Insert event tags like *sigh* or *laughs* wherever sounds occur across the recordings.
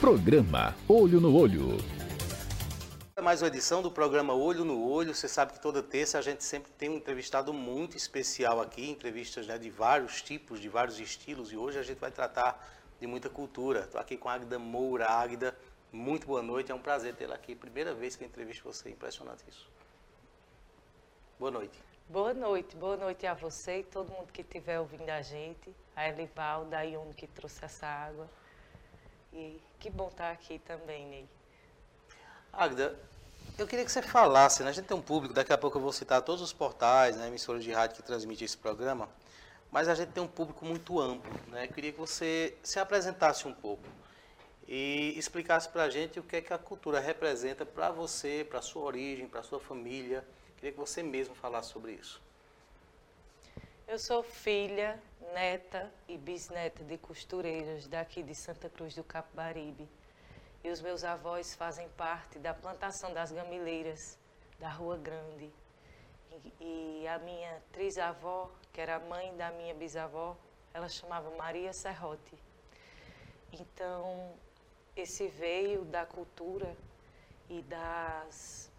Programa Olho no Olho. Mais uma edição do programa Olho no Olho. Você sabe que toda terça a gente sempre tem um entrevistado muito especial aqui, entrevistas né, de vários tipos, de vários estilos, e hoje a gente vai tratar de muita cultura. Estou aqui com a Agda Moura. Agda, muito boa noite, é um prazer tê-la aqui. Primeira vez que eu entrevisto você, impressionante isso. Boa noite. Boa noite, boa noite a você e todo mundo que estiver ouvindo a gente, a Elival, da Iuno que trouxe essa água. E que bom estar aqui também, Ney. Agda, eu queria que você falasse, né? a gente tem um público, daqui a pouco eu vou citar todos os portais, né, emissoras de rádio que transmitem esse programa, mas a gente tem um público muito amplo. Né? Eu queria que você se apresentasse um pouco e explicasse para a gente o que é que a cultura representa para você, para sua origem, para sua família, Queria que você mesmo falasse sobre isso. Eu sou filha, neta e bisneta de costureiras daqui de Santa Cruz do Capibaribe. E os meus avós fazem parte da plantação das gamileiras da Rua Grande. E, e a minha trisavó, que era a mãe da minha bisavó, ela chamava Maria Serrote. Então, esse veio da cultura e das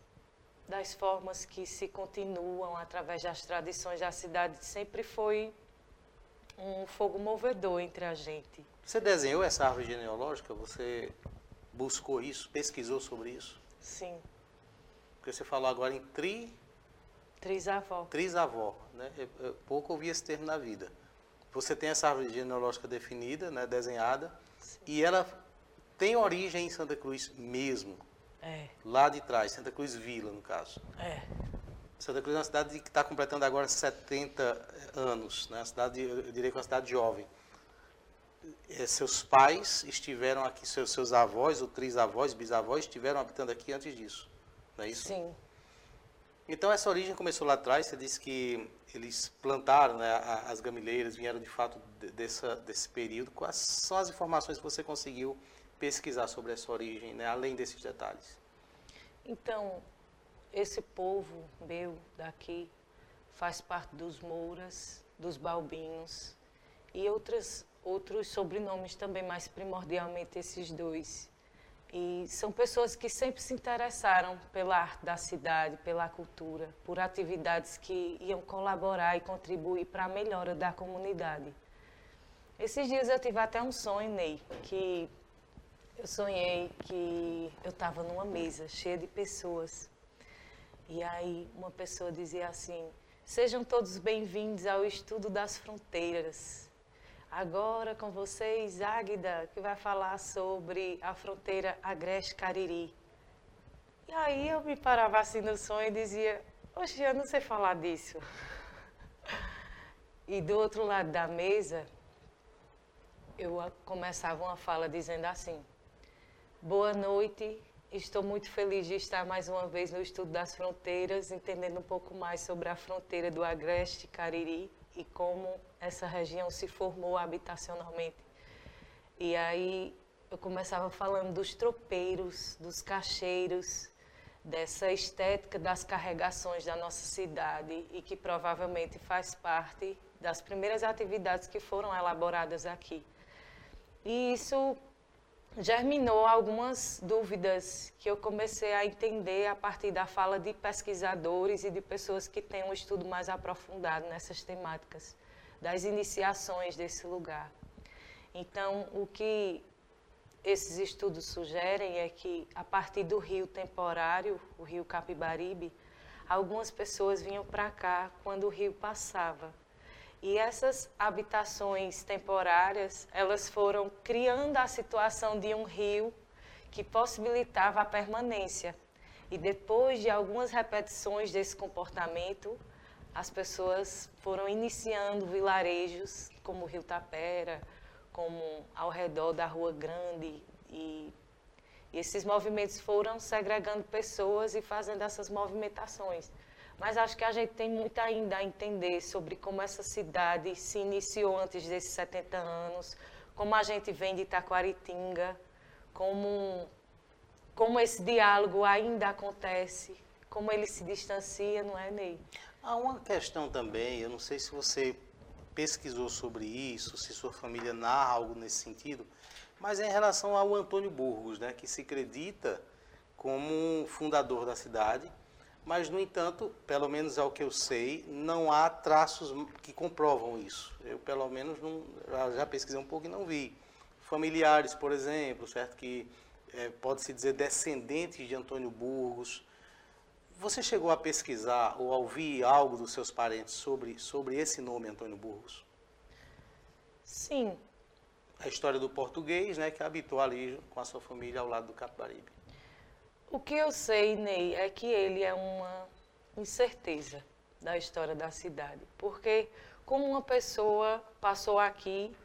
das formas que se continuam através das tradições da cidade sempre foi um fogo movedor entre a gente. Você desenhou essa árvore genealógica? Você buscou isso, pesquisou sobre isso? Sim. Porque você falou agora em tri... Trisavó. Trisavó, né? Eu, eu pouco ouvi esse termo na vida. Você tem essa árvore genealógica definida, né, desenhada, Sim. e ela tem origem em Santa Cruz mesmo. É. Lá de trás, Santa Cruz Vila, no caso. É. Santa Cruz é uma cidade que está completando agora 70 anos, né? Cidade, eu diria que é uma cidade jovem. É, seus pais estiveram aqui, seus, seus avós, ou trisavós, bisavós, estiveram habitando aqui antes disso, não é isso? Sim. Então essa origem começou lá atrás, você disse que eles plantaram né, as gamileiras, vieram de fato dessa, desse período. Quais são as informações que você conseguiu pesquisar sobre essa origem, né, além desses detalhes? Então, esse povo meu daqui faz parte dos Mouras, dos Balbinhos e outras, outros sobrenomes também, mas primordialmente esses dois. E são pessoas que sempre se interessaram pela arte da cidade, pela cultura, por atividades que iam colaborar e contribuir para a melhora da comunidade. Esses dias eu tive até um sonho, Ney, que eu sonhei que eu estava numa mesa cheia de pessoas. E aí uma pessoa dizia assim: Sejam todos bem-vindos ao estudo das fronteiras. Agora com vocês, Águida, que vai falar sobre a fronteira Agreste-Cariri. E aí eu me parava assim no sonho e dizia: Oxe, eu não sei falar disso. E do outro lado da mesa, eu começava uma fala dizendo assim: Boa noite. Estou muito feliz de estar mais uma vez no estudo das fronteiras, entendendo um pouco mais sobre a fronteira do Agreste Cariri e como essa região se formou habitacionalmente. E aí eu começava falando dos tropeiros, dos cacheiros, dessa estética das carregações da nossa cidade e que provavelmente faz parte das primeiras atividades que foram elaboradas aqui. E isso germinou algumas dúvidas que eu comecei a entender a partir da fala de pesquisadores e de pessoas que têm um estudo mais aprofundado nessas temáticas, das iniciações desse lugar. Então, o que esses estudos sugerem é que, a partir do rio temporário, o rio Capibaribe, algumas pessoas vinham para cá quando o rio passava. E essas habitações temporárias, elas foram criando a situação de um rio que possibilitava a permanência. E depois de algumas repetições desse comportamento, as pessoas foram iniciando vilarejos como o Rio Tapera, como ao redor da Rua Grande e, e esses movimentos foram segregando pessoas e fazendo essas movimentações. Mas acho que a gente tem muito ainda a entender sobre como essa cidade se iniciou antes desses 70 anos, como a gente vem de Itaquaritinga, como, como esse diálogo ainda acontece, como ele se distancia, não é, Ney? Há uma questão também, eu não sei se você pesquisou sobre isso, se sua família narra algo nesse sentido, Mas é em relação ao Antônio Burgos, né, que se acredita como fundador da cidade, mas, no entanto, pelo menos ao que eu sei, não há traços que comprovam isso. Eu, pelo menos, não, já pesquisei um pouco e não vi. Familiares, por exemplo, certo? Que é, pode-se dizer descendentes de Antônio Burgos. Você chegou a pesquisar ou a ouvir algo dos seus parentes sobre, sobre esse nome, Antônio Burgos? Sim. A história do português, né, que habitou ali com a sua família ao lado do Capibaribe. O que eu sei, Ney, é que ele é uma incerteza da história da cidade. Porque como uma pessoa passou aqui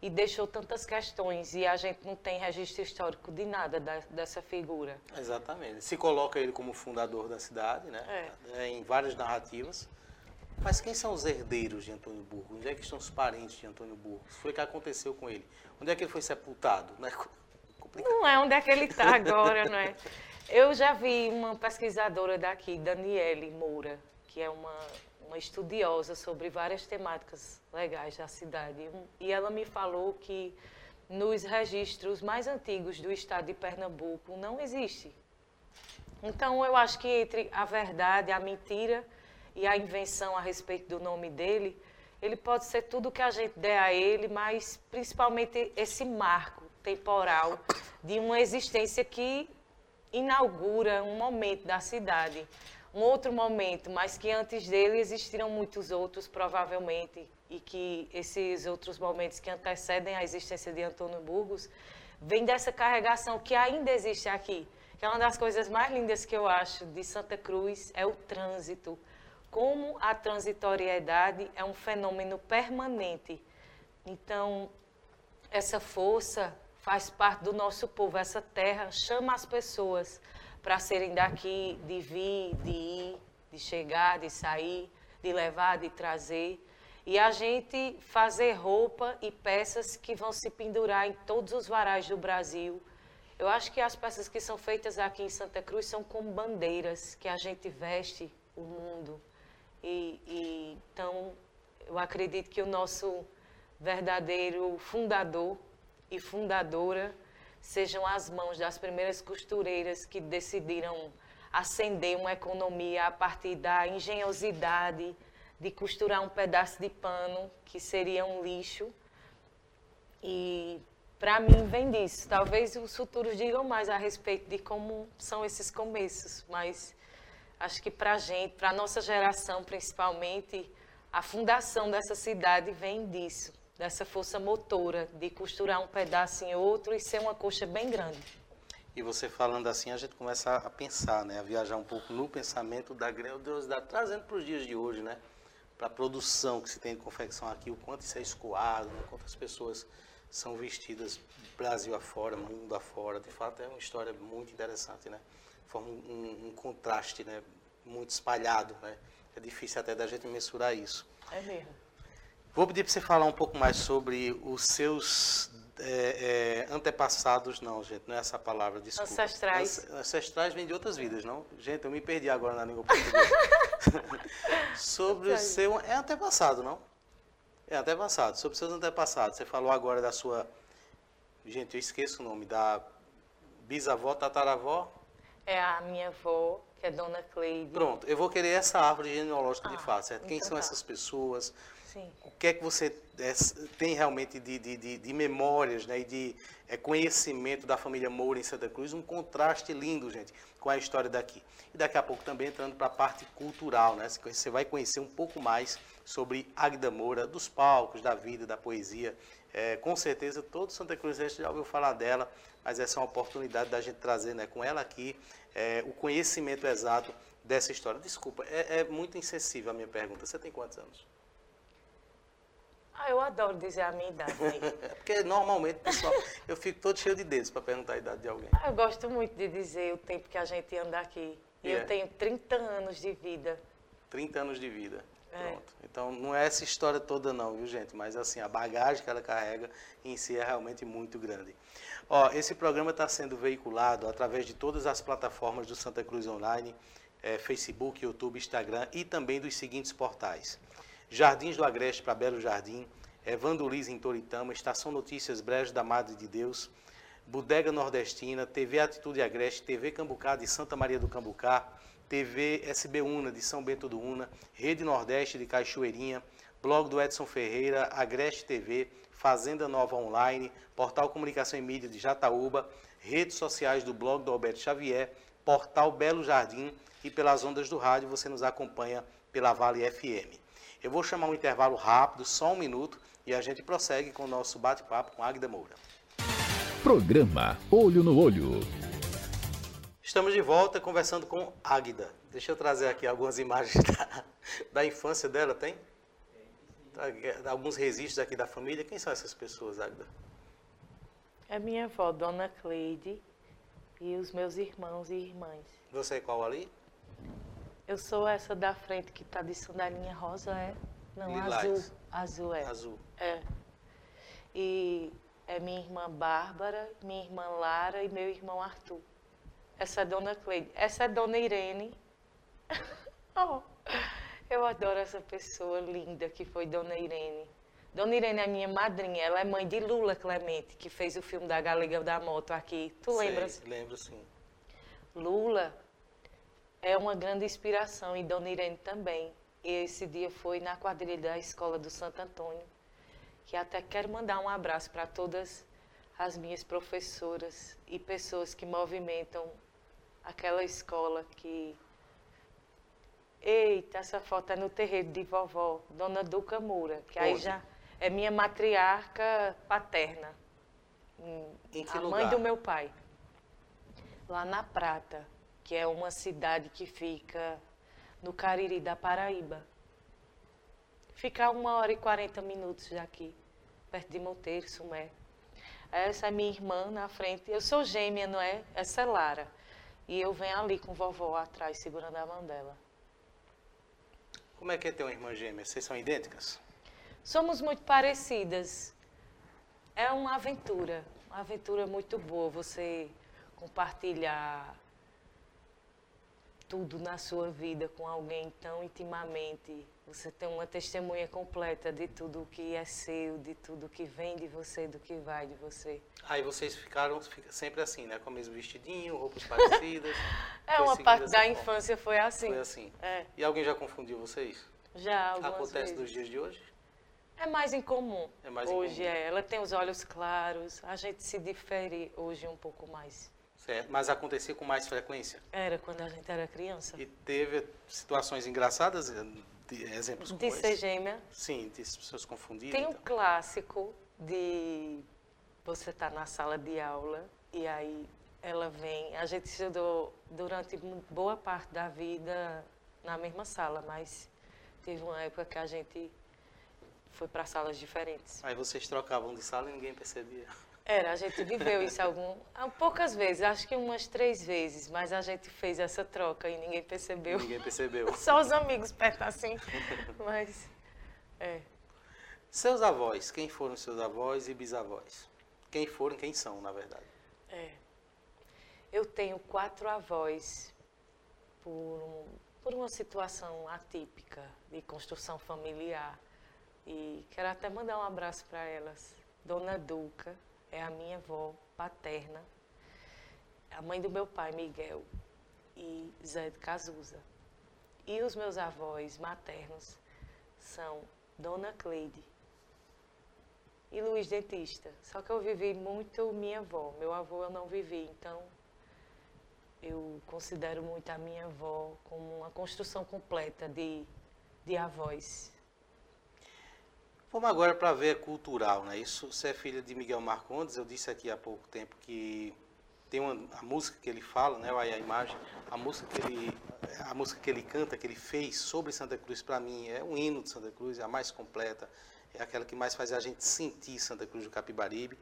e deixou tantas questões e a gente não tem registro histórico de nada da, dessa figura. Exatamente. Se coloca ele como fundador da cidade, né? É. Em várias narrativas. Mas quem são os herdeiros de Antônio Burgos? Onde é que estão os parentes de Antônio Burgos? Foi o que aconteceu com ele? Onde é que ele foi sepultado? Não é, *laughs* não é onde é que ele está agora, não é? Eu já vi uma pesquisadora daqui, Daniele Moura, que é uma, uma estudiosa sobre várias temáticas legais da cidade. E ela me falou que nos registros mais antigos do estado de Pernambuco não existe. Então, eu acho que entre a verdade, a mentira e a invenção a respeito do nome dele, ele pode ser tudo que a gente der a ele, mas principalmente esse marco temporal de uma existência que inaugura um momento da cidade, um outro momento, mas que antes dele existiram muitos outros, provavelmente, e que esses outros momentos que antecedem a existência de Antônio Burgos vêm dessa carregação que ainda existe aqui. Que é uma das coisas mais lindas que eu acho de Santa Cruz é o trânsito. Como a transitoriedade é um fenômeno permanente. Então, essa força faz parte do nosso povo. Essa terra chama as pessoas para serem daqui, de vir, de ir, de chegar, de sair, de levar, de trazer. E a gente fazer roupa e peças que vão se pendurar em todos os varais do Brasil. Eu acho que as peças que são feitas aqui em Santa Cruz são como bandeiras que a gente veste o mundo. E, e então, eu acredito que o nosso verdadeiro fundador e fundadora sejam as mãos das primeiras costureiras que decidiram acender uma economia a partir da engenhosidade de costurar um pedaço de pano que seria um lixo. E para mim vem disso. Talvez os futuros digam mais a respeito de como são esses começos, mas acho que para a gente, para a nossa geração principalmente, a fundação dessa cidade vem disso dessa força motora de costurar um pedaço em outro e ser uma coxa bem grande. E você falando assim, a gente começa a pensar, né, a viajar um pouco no pensamento da grandiosidade, trazendo para os dias de hoje, né, para a produção que se tem de confecção aqui, o quanto isso é escoado, né, quantas pessoas são vestidas Brasil afora, mundo afora. De fato, é uma história muito interessante, né? Forma um, um contraste, né, muito espalhado, né? É difícil até da gente mensurar isso. É mesmo. Vou pedir para você falar um pouco mais sobre os seus é, é, antepassados, não, gente, não é essa palavra, desculpa. Ancestrais. Ancestrais vêm de outras vidas, não? Gente, eu me perdi agora na língua portuguesa. *laughs* sobre o seu. É antepassado, não? É antepassado. Sobre os seus antepassados. Você falou agora da sua. Gente, eu esqueço o nome, da bisavó, tataravó? É a minha avó, que é Dona Cleide. Pronto, eu vou querer essa árvore genealógica ah, de fato, certo? Quem então são tá. essas pessoas? Sim. O que é que você é, tem realmente de, de, de, de memórias né, e de é, conhecimento da família Moura em Santa Cruz? Um contraste lindo, gente, com a história daqui. E daqui a pouco também entrando para a parte cultural, né? Você vai conhecer um pouco mais sobre Agda Moura, dos palcos, da vida, da poesia. É, com certeza todo Santa Cruz já ouviu falar dela, mas essa é uma oportunidade da gente trazer né, com ela aqui é, o conhecimento exato dessa história. Desculpa, é, é muito insensível a minha pergunta. Você tem quantos anos? Ah, eu adoro dizer a minha idade. *laughs* É porque normalmente, pessoal, eu fico todo cheio de dedos para perguntar a idade de alguém. Ah, eu gosto muito de dizer o tempo que a gente anda aqui. E yeah. eu é. tenho 30 anos de vida. 30 anos de vida. É. Pronto. Então não é essa história toda não, viu gente? Mas assim, a bagagem que ela carrega em si é realmente muito grande. Ó, esse programa está sendo veiculado através de todas as plataformas do Santa Cruz Online, é, Facebook, YouTube, Instagram e também dos seguintes portais. Jardins do Agreste para Belo Jardim, Evandro Liz em Toritama, Estação Notícias Brejo da Madre de Deus, Bodega Nordestina, TV Atitude Agreste, TV Cambucá de Santa Maria do Cambucá, TV SB Una de São Bento do Una, Rede Nordeste de Cachoeirinha, blog do Edson Ferreira, Agreste TV, Fazenda Nova Online, Portal Comunicação e Mídia de Jataúba, redes sociais do blog do Alberto Xavier, Portal Belo Jardim e pelas ondas do rádio você nos acompanha pela Vale FM. Eu vou chamar um intervalo rápido, só um minuto, e a gente prossegue com o nosso bate-papo com Agda Moura. Programa Olho no Olho. Estamos de volta conversando com Águida. Deixa eu trazer aqui algumas *laughs* imagens da, da infância dela, tem? Alguns registros aqui da família. Quem são essas pessoas, Águida? É minha avó, Dona Cleide, e os meus irmãos e irmãs. Você é qual ali? Eu sou essa da frente que está de sandalinha rosa, é? Não, Lilás. azul. Azul é. Azul. É. E é minha irmã Bárbara, minha irmã Lara e meu irmão Arthur. Essa é Dona Cleide. Essa é Dona Irene. *laughs* Oh, eu adoro essa pessoa linda que foi Dona Irene. Dona Irene é minha madrinha. Ela é mãe de Lula Clemente, que fez o filme da Galega da Moto aqui. Tu lembras? Lembro sim. Lula é uma grande inspiração e Dona Irene também. E esse dia foi na quadrilha da Escola do Santo Antônio, que até quero mandar um abraço para todas as minhas professoras e pessoas que movimentam aquela escola que Eita, essa foto é no terreiro de vovó, Dona Duca Moura, que aí Onde? já é minha matriarca paterna. Em que a lugar? mãe do meu pai. Lá na Prata, que é uma cidade que fica no Cariri da Paraíba. Fica uma hora e 40 minutos daqui, perto de Monteiro, Sumé. Essa é minha irmã na frente. Eu sou gêmea, não é? Essa é Lara. E eu venho ali com vovó atrás, segurando a mão dela. Como é que é ter uma irmã gêmea? Vocês são idênticas? Somos muito parecidas. É uma aventura, uma aventura muito boa você compartilhar tudo na sua vida com alguém tão intimamente. Você tem uma testemunha completa de tudo que é seu, de tudo que vem de você, do que vai de você. Aí vocês ficaram fica sempre assim, né? Com o mesmo vestidinho, roupas parecidas. *laughs* É uma parte da forma. infância foi assim. Foi assim. É, E alguém já confundiu vocês? já algumas Acontece vezes. nos dias de hoje? É mais incomum. É mais hoje incomum. é. Ela tem os olhos claros. A gente se difere hoje um pouco mais. Certo. Mas acontecia com mais frequência? Era quando a gente era criança. E teve situações engraçadas, eh, de exemplos como De ser gêmea. Sim, de as pessoas confundirem. Tem um então. clássico de você estar na sala de aula e aí ela vem. A gente estudou durante boa parte da vida na mesma sala, mas teve uma época que a gente foi para salas diferentes. Aí vocês trocavam de sala e ninguém percebia. Era, a gente viveu isso algum, ah, poucas vezes, acho que umas três vezes, mas a gente fez essa troca e ninguém percebeu. Ninguém percebeu. *laughs* Só os amigos perto assim, mas é. Seus avós, quem foram seus avós e bisavós? Quem foram, quem são, na verdade? É. Eu tenho quatro avós por, um- por uma situação atípica de construção familiar. E quero até mandar um abraço para elas. Dona Duca é a minha avó paterna, a mãe do meu pai, Miguel, e Zé de Cazuza. E os meus avós maternos são Dona Cleide e Luiz Dentista. Só que eu vivi muito minha avó. Meu avô eu não vivi, então eu considero muito a minha avó como uma construção completa de, de avós. Vamos agora para ver cultural, né? Isso, você é filha de Miguel Marcondes, eu disse aqui há pouco tempo que tem uma, a música que ele fala, né? A imagem, a música que ele, a música que ele canta, que ele fez sobre Santa Cruz, para mim é um hino de Santa Cruz, é a mais completa, é aquela que mais faz a gente sentir Santa Cruz do Capibaribe.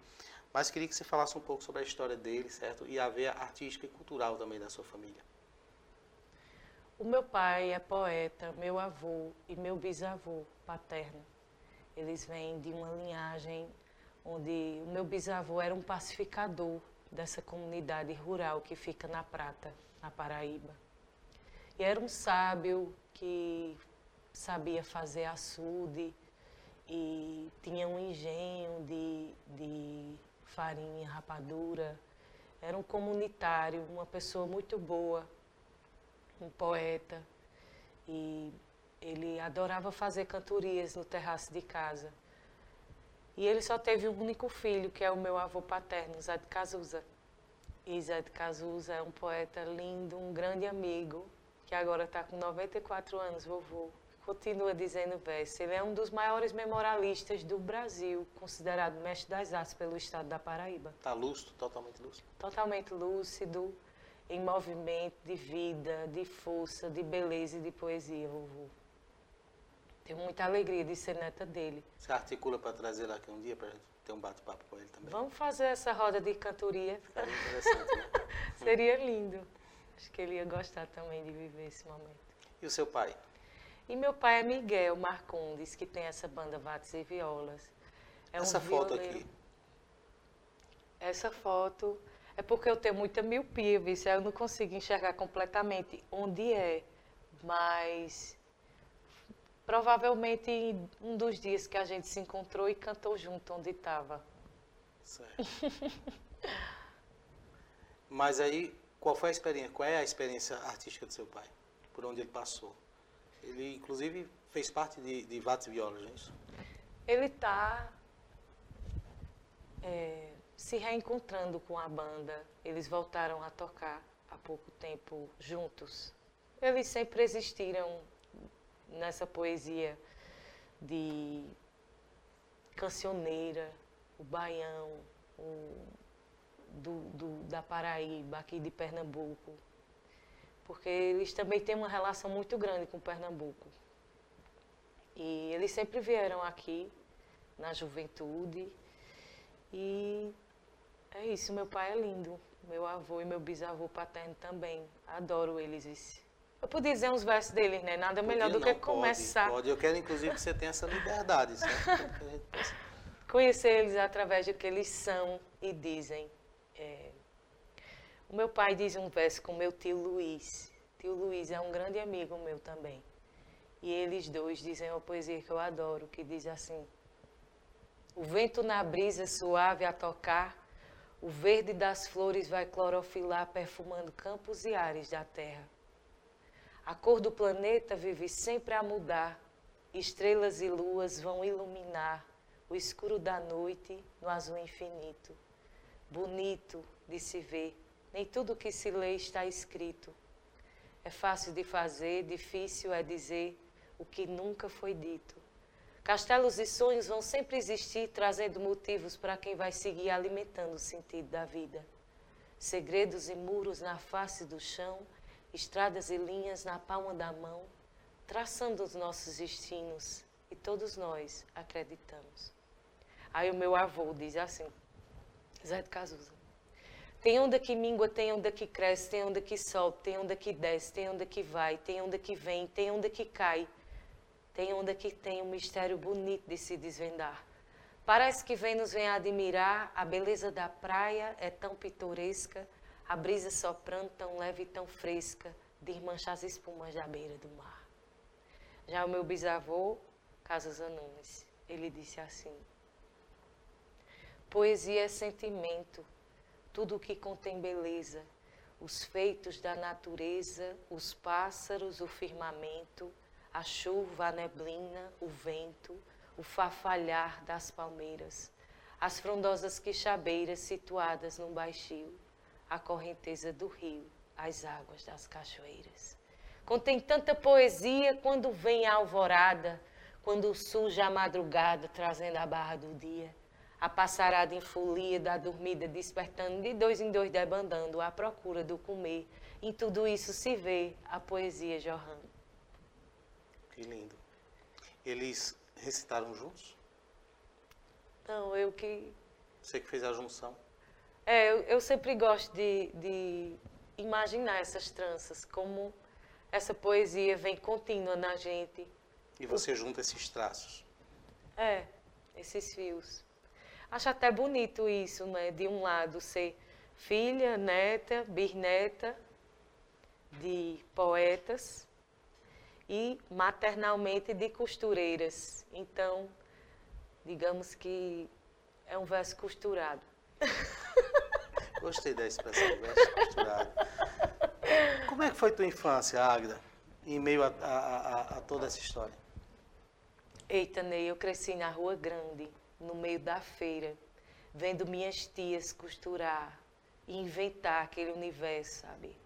Mas queria que você falasse um pouco sobre a história dele, certo? E a veia artística e cultural também da sua família. O meu pai é poeta, meu avô e meu bisavô paterno. Eles vêm de uma linhagem onde o meu bisavô era um pacificador dessa comunidade rural que fica na Prata, na Paraíba. E era um sábio que sabia fazer açude e tinha um engenho de, de farinha, rapadura. Era um comunitário, uma pessoa muito boa, um poeta. E ele adorava fazer cantorias no terraço de casa. E ele só teve um único filho, que é o meu avô paterno, Zé de Cazuza. E Zé de Cazuza é um poeta lindo, um grande amigo, que agora está com 94 anos, vovô. Continua dizendo verso. Ele é um dos maiores memorialistas do Brasil, considerado mestre das artes pelo estado da Paraíba. Está lúcido, totalmente lúcido? Totalmente lúcido, em movimento de vida, de força, de beleza e de poesia, vovô. Tenho muita alegria de ser neta dele. Você articula para trazer ele aqui um dia para ter um bate-papo com ele também? Vamos fazer essa roda de cantoria. Ficaria interessante, né? *laughs* Seria lindo. Acho que ele ia gostar também de viver esse momento. E o seu pai? E meu pai é Miguel Marcondes, que tem essa banda Vates e Violas. É Essa um foto violeiro. aqui, Essa foto é porque eu tenho muita miopia, viu? Eu não consigo enxergar completamente onde é, mas provavelmente em um dos dias que a gente se encontrou e cantou junto onde estava. certo. *laughs* Mas aí, qual foi a experiência? Qual é a experiência artística do seu pai? Por onde ele passou? Ele, inclusive, fez parte de, de Vates Violas, não é isso? Ele está se reencontrando com a banda. Eles voltaram a tocar há pouco tempo juntos. Eles sempre existiram nessa poesia de cancioneira, o baião, o, do, do- da Paraíba, aqui de Pernambuco. Porque eles também têm uma relação muito grande com Pernambuco. E eles sempre vieram aqui na juventude. E é isso, meu pai é lindo. Meu avô e meu bisavô paterno também. Adoro eles. Eu podia dizer uns versos deles, né? Nada melhor Podia do que não, pode, começar. Pode, eu quero, inclusive, que você tenha essa liberdade, certo? *laughs* Conhecer eles através do que eles são e dizem. É, O meu pai diz um verso com meu tio Luiz. Tio Luiz é um grande amigo meu também. E eles dois dizem uma poesia que eu adoro, que diz assim: O vento na brisa suave a tocar, o verde das flores vai clorofilar, perfumando campos e ares da terra. A cor do planeta vive sempre a mudar, estrelas e luas vão iluminar o escuro da noite no azul infinito. Bonito de se ver, nem tudo que se lê está escrito. É fácil de fazer, difícil é dizer o que nunca foi dito. Castelos e sonhos vão sempre existir, trazendo motivos para quem vai seguir alimentando o sentido da vida. Segredos e muros na face do chão, estradas e linhas na palma da mão, traçando os nossos destinos, e todos nós acreditamos. Aí o meu avô diz assim, Zé de Cazuza. Tem onda que mingua, tem onda que cresce, tem onda que sobe, tem onda que desce, tem onda que vai, tem onda que vem, tem onda que cai. Tem onda que tem um mistério bonito de se desvendar. Parece que vem nos vem admirar, a beleza da praia é tão pitoresca, a brisa soprando tão leve e tão fresca, desmancha as espumas da beira do mar. Já o meu bisavô, Cazuza Nunes, ele disse assim: Poesia é sentimento, tudo o que contém beleza, os feitos da natureza, os pássaros, o firmamento, a chuva, a neblina, o vento, o farfalhar das palmeiras, as frondosas quixabeiras situadas num baixio, a correnteza do rio, as águas das cachoeiras. Contém tanta poesia quando vem a alvorada, quando surge a madrugada trazendo a barra do dia. A passarada em folia da dormida despertando, de dois em dois debandando, à procura do comer. Em tudo isso se vê a poesia jorrando. Que lindo. Eles recitaram juntos? Não, eu que. Você que fez a junção? É, eu, eu sempre gosto de, de imaginar essas tranças, como essa poesia vem contínua na gente. E você junta esses traços. É, esses fios. Acho até bonito isso, né? De um lado ser filha, neta, bisneta de poetas e maternalmente de costureiras. Então, digamos que é um verso costurado. *laughs* Gostei da expressão, verso costurado. Como é que foi tua infância, Águida, em meio a, a, a, a toda essa história? Eita, Ney, eu cresci na Rua Grande, no meio da feira, vendo minhas tias costurar e inventar aquele universo, sabe?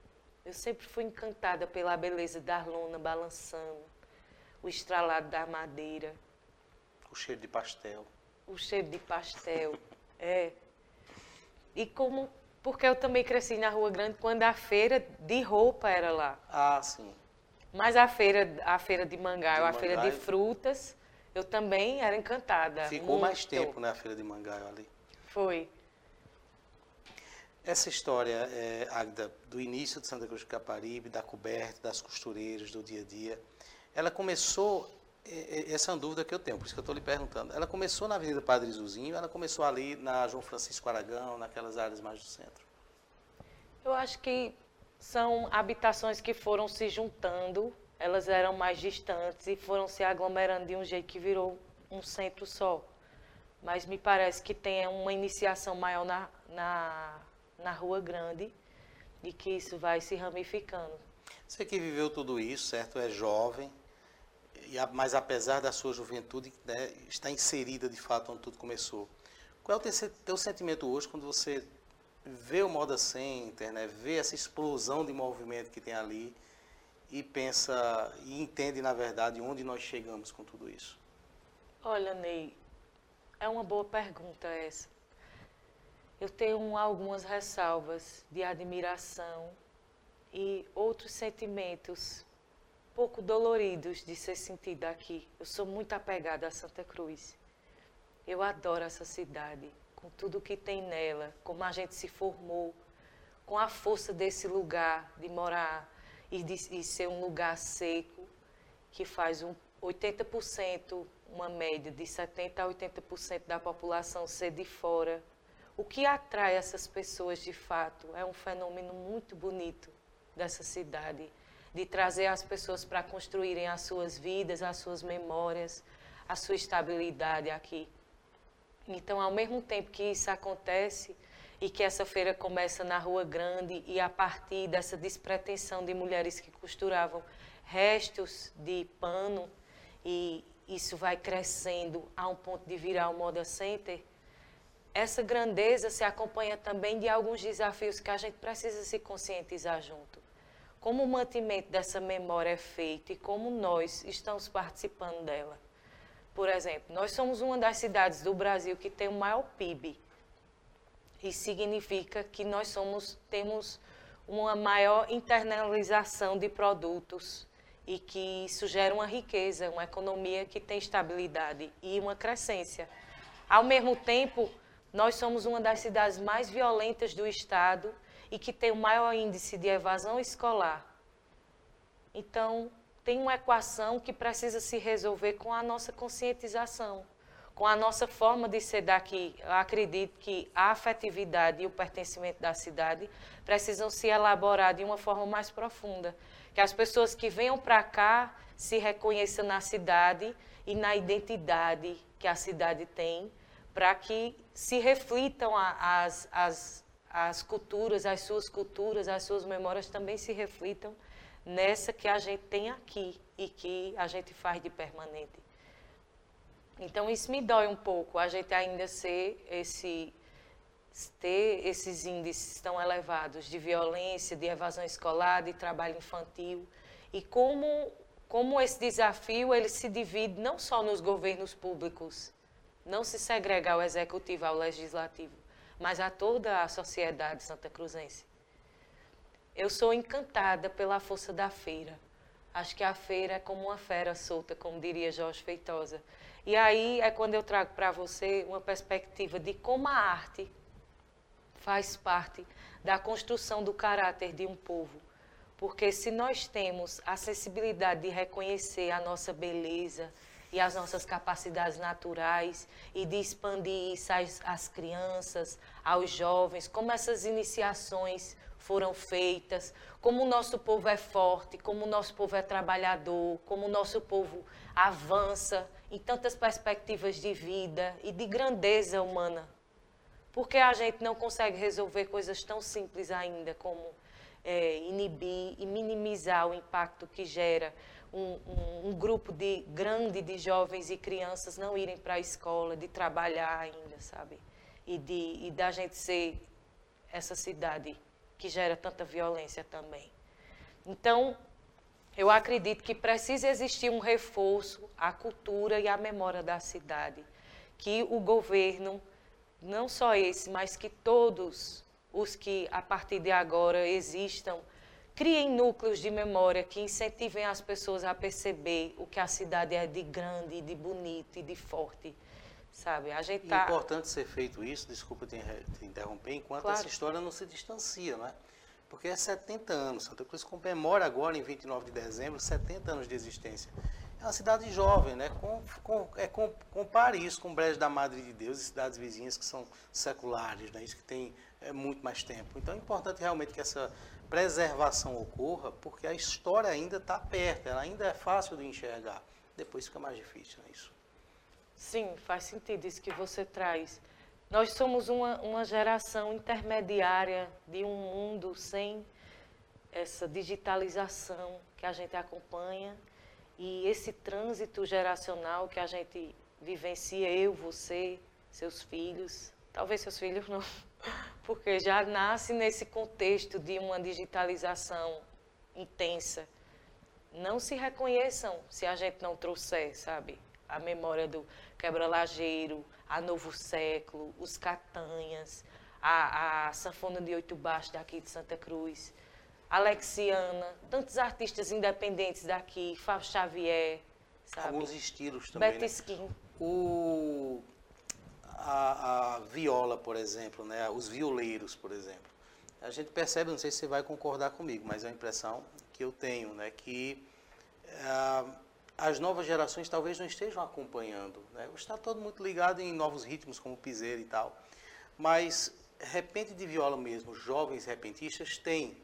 Eu sempre fui encantada pela beleza da lona balançando, o estralado da madeira. O cheiro de pastel. O cheiro de pastel, é. E como, porque eu também cresci na Rua Grande quando a feira de roupa era lá. Ah, sim. Mas a feira, a feira de Mangaio, De a feira de frutas, eu também era encantada. Ficou mais muito. tempo na Feira de Mangaio ali. Foi. Essa história, é, Agda, do início de Santa Cruz do Caparibe, da coberta, das costureiras, do dia a dia, ela começou, essa é uma dúvida que eu tenho, por isso que eu estou lhe perguntando. Ela começou na Avenida Padre Zuzinho, ela começou ali na João Francisco Aragão, naquelas áreas mais do centro. Eu acho que são habitações que foram se juntando, elas eram mais distantes e foram se aglomerando de um jeito que virou um centro só. Mas me parece que tem uma iniciação maior na, na, na Rua Grande e que isso vai se ramificando. Você que viveu tudo isso, certo? É jovem, mas apesar da sua juventude, né, está inserida de fato onde tudo começou. Qual é o teu, teu sentimento hoje quando você vê o Moda Center, né, vê essa explosão de movimento que tem ali e pensa e entende, na verdade, onde nós chegamos com tudo isso? Olha, Ney, é uma boa pergunta essa. Eu tenho algumas ressalvas de admiração e outros sentimentos pouco doloridos de ser sentida aqui. Eu sou muito apegada a Santa Cruz. Eu adoro essa cidade, com tudo que tem nela, como a gente se formou, com a força desse lugar de morar e de e ser um lugar seco, que faz um 80%, uma média de 70% a 80% da população ser de fora. O que atrai essas pessoas de fato é um fenômeno muito bonito dessa cidade, de trazer as pessoas para construírem as suas vidas, as suas memórias, a sua estabilidade aqui. Então, ao mesmo tempo que isso acontece e que essa feira começa na Rua Grande e a partir dessa despretensão de mulheres que costuravam restos de pano e isso vai crescendo a um ponto de virar o Moda Center, essa grandeza se acompanha também de alguns desafios que a gente precisa se conscientizar junto. Como o mantimento dessa memória é feito e como nós estamos participando dela. Por exemplo, nós somos uma das cidades do Brasil que tem o maior PIB. Isso significa que nós somos, temos uma maior internalização de produtos e que isso gera uma riqueza, uma economia que tem estabilidade e uma crescência. Ao mesmo tempo, nós somos uma das cidades mais violentas do estado e que tem o maior índice de evasão escolar. Então, tem uma equação que precisa se resolver com a nossa conscientização, com a nossa forma de ser daqui. Eu acredito que a afetividade e o pertencimento da cidade precisam se elaborar de uma forma mais profunda. Que as pessoas que venham para cá se reconheçam na cidade e na identidade que a cidade tem, para que se reflitam as, as, as culturas, as suas culturas, as suas memórias também se reflitam nessa que a gente tem aqui e que a gente faz de permanente. Então isso me dói um pouco, a gente ainda ser esse ter esses índices tão elevados de violência, de evasão escolar, de trabalho infantil e como como esse desafio ele se divide não só nos governos públicos, não se segrega ao executivo, ao legislativo, mas a toda a sociedade santa cruzense. Eu sou encantada pela força da feira. Acho que a feira é como uma fera solta, como diria Jorge Feitosa. E aí é quando eu trago para você uma perspectiva de como a arte faz parte da construção do caráter de um povo. Porque se nós temos a sensibilidade de reconhecer a nossa beleza e as nossas capacidades naturais e de expandir isso às, às crianças, aos jovens, como essas iniciações foram feitas, como o nosso povo é forte, como o nosso povo é trabalhador, como o nosso povo avança em tantas perspectivas de vida e de grandeza humana. Porque a gente não consegue resolver coisas tão simples ainda como é, inibir e minimizar o impacto que gera um, um, um, grupo de grande de jovens e crianças não irem para a escola, de trabalhar ainda, sabe? E, de, e da gente ser essa cidade que gera tanta violência também. Então, eu acredito que precisa existir um reforço à cultura e à memória da cidade, que o governo, não só esse, mas que todos os que a partir de agora existam, criem núcleos de memória que incentivem as pessoas a perceber o que a cidade é de grande, de bonito e de forte sabe? A gente tá... É importante ser feito isso, desculpa te, interromper, enquanto claro. essa história não se distancia, né? Porque é 70 anos, Santa Cruz comemora agora, em 29 de dezembro, 70 anos de existência. É uma cidade jovem, né? Com, com, é, com, compare isso com Brejo da Madre de Deus e cidades vizinhas que são seculares, né? Isso que tem é, muito mais tempo. Então é importante realmente que essa preservação ocorra, porque a história ainda está perto, ela ainda é fácil de enxergar. Depois fica mais difícil, né? Isso. Sim, faz sentido isso que você traz. Nós somos uma, uma geração intermediária de um mundo sem essa digitalização que a gente acompanha e esse trânsito geracional que a gente vivencia, eu, você, seus filhos, talvez seus filhos não, porque já nasce nesse contexto de uma digitalização intensa. Não se reconheçam se a gente não trouxer, sabe? A memória do Quebra-Lajeiro, a Novo Século, os Catanhas, a, a Sanfona de Oito Baixos daqui de Santa Cruz, Alexiana, tantos artistas independentes daqui, Fábio Xavier, sabe? Alguns estilos também, Betty né? Skin. O, a, a, viola, por exemplo, né? os violeiros, por exemplo. A gente percebe, não sei se você vai concordar comigo, mas é a impressão que eu tenho, né? que... Uh, as novas gerações talvez não estejam acompanhando. Né? Está todo muito ligado em novos ritmos, como piseiro e tal. Mas repente de viola mesmo, jovens repentistas têm,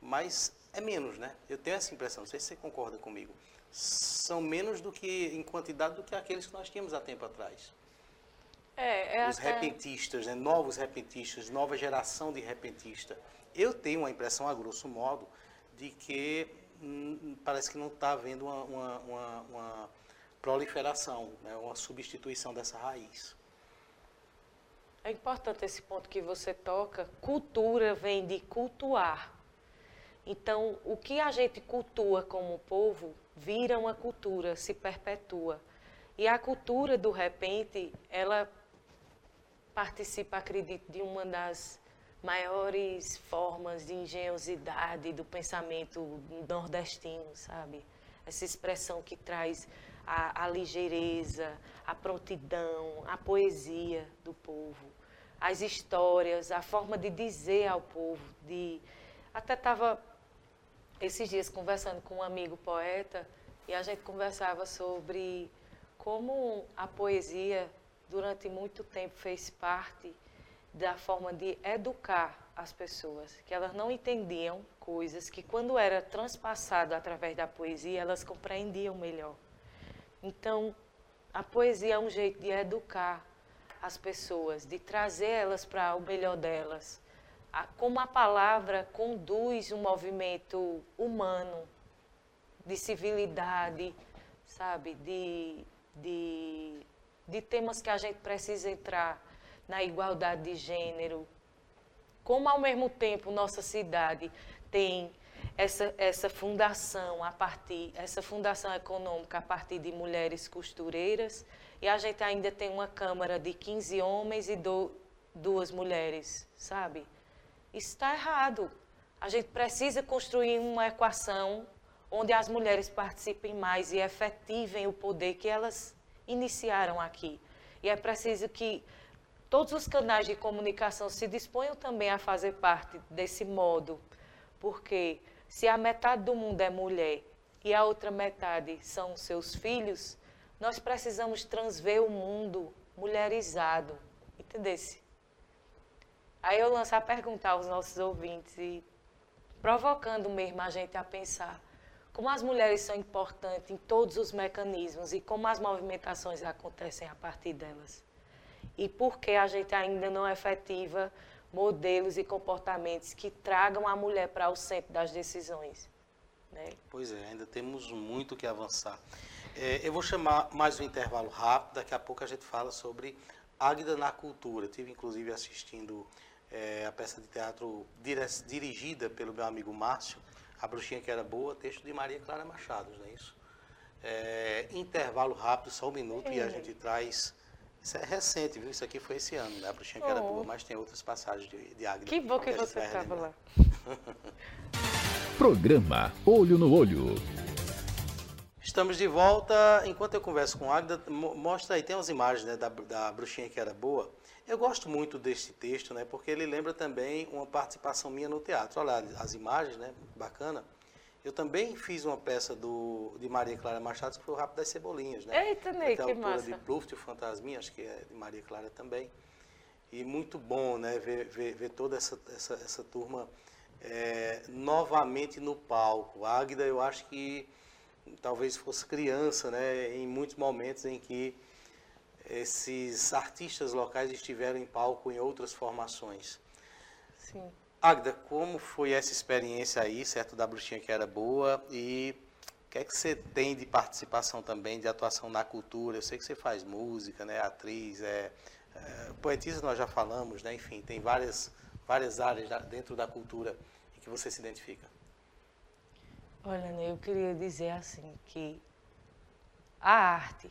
mas é menos, né? Eu tenho essa impressão, não sei se você concorda comigo. São menos do que, em quantidade, do que aqueles que nós tínhamos há tempo atrás. É, é Os até... repentistas, né? novos repentistas, nova geração de repentista. Eu tenho uma impressão, a grosso modo, de que parece que não está havendo uma, uma, uma, uma proliferação, né, uma substituição dessa raiz. É importante esse ponto que você toca. Cultura vem de cultuar. Então, o que a gente cultua como povo vira uma cultura, se perpetua. E a cultura, do repente, ela participa, acredito, de uma das maiores formas de engenhosidade do pensamento nordestino, sabe? Essa expressão que traz a, a ligeireza, a prontidão, a poesia do povo, as histórias, a forma de dizer ao povo, de até estava esses dias conversando com um amigo poeta e a gente conversava sobre como a poesia durante muito tempo fez parte da forma de educar as pessoas, que elas não entendiam coisas que quando era transpassado através da poesia, elas compreendiam melhor. Então, a poesia é um jeito de educar as pessoas, de trazer elas para o melhor delas. Como a palavra conduz um movimento humano, de civilidade, sabe, de, de, de temas que a gente precisa entrar na igualdade de gênero. Como, ao mesmo tempo, nossa cidade tem essa, essa fundação a partir, essa fundação econômica a partir de mulheres costureiras, e a gente ainda tem uma Câmara de 15 homens e do, duas mulheres, sabe? Está errado. A gente precisa construir uma equação onde as mulheres participem mais e efetivem o poder que elas iniciaram aqui. E é preciso que todos os canais de comunicação se disponham também a fazer parte desse modo, porque se a metade do mundo é mulher e a outra metade são seus filhos, nós precisamos transver o mundo mulherizado, entendesse? Aí eu lanço a pergunta aos nossos ouvintes e provocando mesmo a gente a pensar como as mulheres são importantes em todos os mecanismos e como as movimentações acontecem a partir delas. E por que a gente ainda não efetiva modelos e comportamentos que tragam a mulher para o centro das decisões. Né? Pois é, ainda temos muito que avançar. É, eu vou chamar mais um intervalo rápido, daqui a pouco a gente fala sobre Águida na Cultura. Tive inclusive assistindo é, a peça de teatro dirigida pelo meu amigo Márcio, a Bruxinha que era boa, texto de Maria Clara Machado, não é isso? É, intervalo rápido, só um minuto, e a gente traz. Isso é recente, viu? Isso aqui foi esse ano, né? A Bruxinha que era boa, mas tem outras passagens de, de Agri. Que bom que, que você estava lá. *laughs* Programa Olho no Olho. Estamos de volta. Enquanto eu converso com a Agda, mostra aí, tem umas imagens né, da, da bruxinha que era boa. Eu gosto muito deste texto, né, porque ele lembra também uma participação minha no teatro. Olha as imagens, né, bacana. Eu também fiz uma peça do, de Maria Clara Machado, que foi o Rápido das Cebolinhas, né? Eita, Ney, que massa. de Pluft, o Fantasminha, acho que é de Maria Clara também. E muito bom, né, ver, ver, ver toda essa, essa, essa turma é, novamente no palco. A Águida, eu acho que talvez fosse criança, né, em muitos momentos em que esses artistas locais estiveram em palco em outras formações. Sim. Agda, como foi essa experiência aí, certo, da bruxinha que era boa e o que é que você tem de participação também, de atuação na cultura? Eu sei que você faz música, né, atriz, é, é poetisa nós já falamos, né, enfim, tem várias, várias áreas dentro da cultura em que você se identifica. Olha, eu queria dizer assim que a arte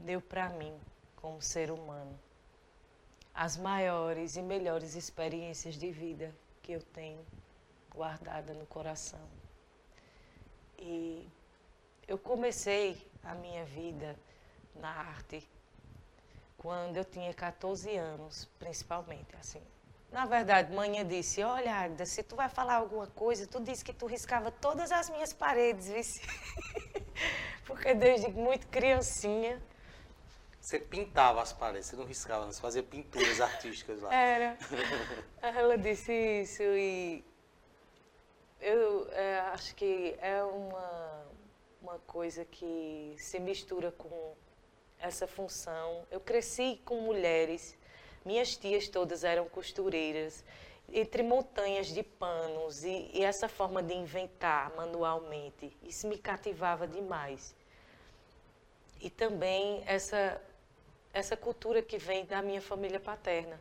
deu para mim, como ser humano, as maiores e melhores experiências de vida que eu tenho guardada no coração. E eu comecei a minha vida na arte quando eu tinha 14 anos, principalmente, assim. Na verdade, manhã disse, olha, Agda, se tu vai falar alguma coisa, tu disse que tu riscava todas as minhas paredes. *laughs* Porque desde muito criancinha você pintava as paredes, você não riscava, você fazia pinturas *laughs* artísticas lá. Era. *laughs* Ela disse isso e eu é, acho que é uma, uma coisa que se mistura com essa função. Eu cresci com mulheres, minhas tias todas eram costureiras, entre montanhas de panos e, e essa forma de inventar manualmente. Isso me cativava demais. E também essa essa cultura que vem da minha família paterna,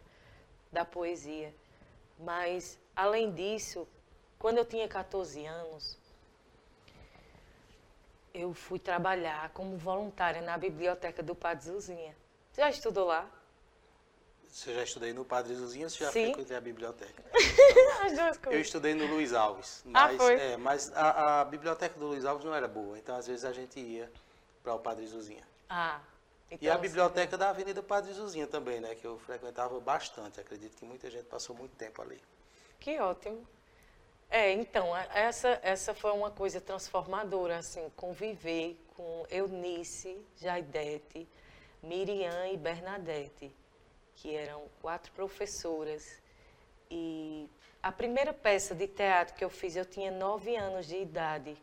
da poesia. Mas, além disso, quando eu tinha 14 anos, eu fui trabalhar como voluntária na biblioteca do Padre Zuzinha. Você já estudou lá? Você já estudei no Padre Zuzinha ou você já Sim. frequentei a biblioteca? *laughs* As duas coisas. Eu estudei no Luiz Alves. Ah, Mas, ah, foi? É, mas a, a, biblioteca do Luiz Alves não era boa, então às vezes a gente ia para o Padre Zuzinha. Ah, então, e a biblioteca da Avenida Padre Zuzinha também, né? Que eu frequentava bastante. Acredito que muita gente passou muito tempo ali. Que ótimo. É, então, essa, essa foi uma coisa transformadora, assim, conviver com Eunice, Jaidete, Miriam e Bernadette, que eram quatro professoras. E a primeira peça de teatro que eu fiz, eu tinha nove anos de idade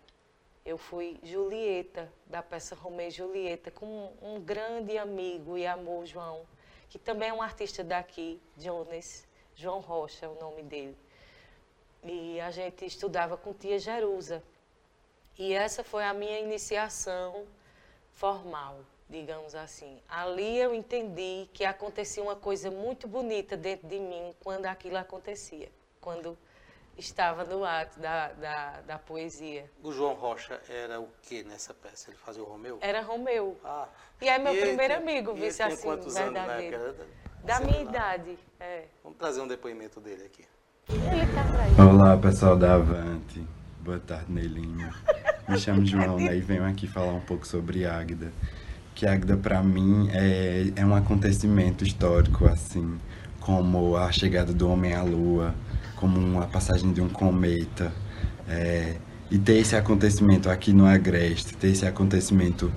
eu fui Julieta, da peça Romeu e Julieta, com um grande amigo e amor, João, que também é um artista daqui, Jones, João Rocha é o nome dele. E a gente estudava com tia Jerusa. E essa foi a minha iniciação formal, digamos assim. Ali eu entendi que acontecia uma coisa muito bonita dentro de mim quando aquilo acontecia. Quando estava no ato da, da, da, poesia. O João Rocha era o que nessa peça? Ele fazia o Romeu? Era Romeu. Ah. E é meu e primeiro ele, amigo, vice assim, quantos verdadeiro. Anos da minha idade, é. Vamos trazer um depoimento dele aqui. Ele tá pra. Olá, pessoal da Avante. Boa tarde, Neilinho. Me chamo João, né, e venho aqui falar um pouco sobre Águida. Que Águida, para mim, é, é um acontecimento histórico, assim, como a chegada do homem à lua, como uma passagem de um cometa. É, e ter esse acontecimento aqui no Agreste, ter esse acontecimento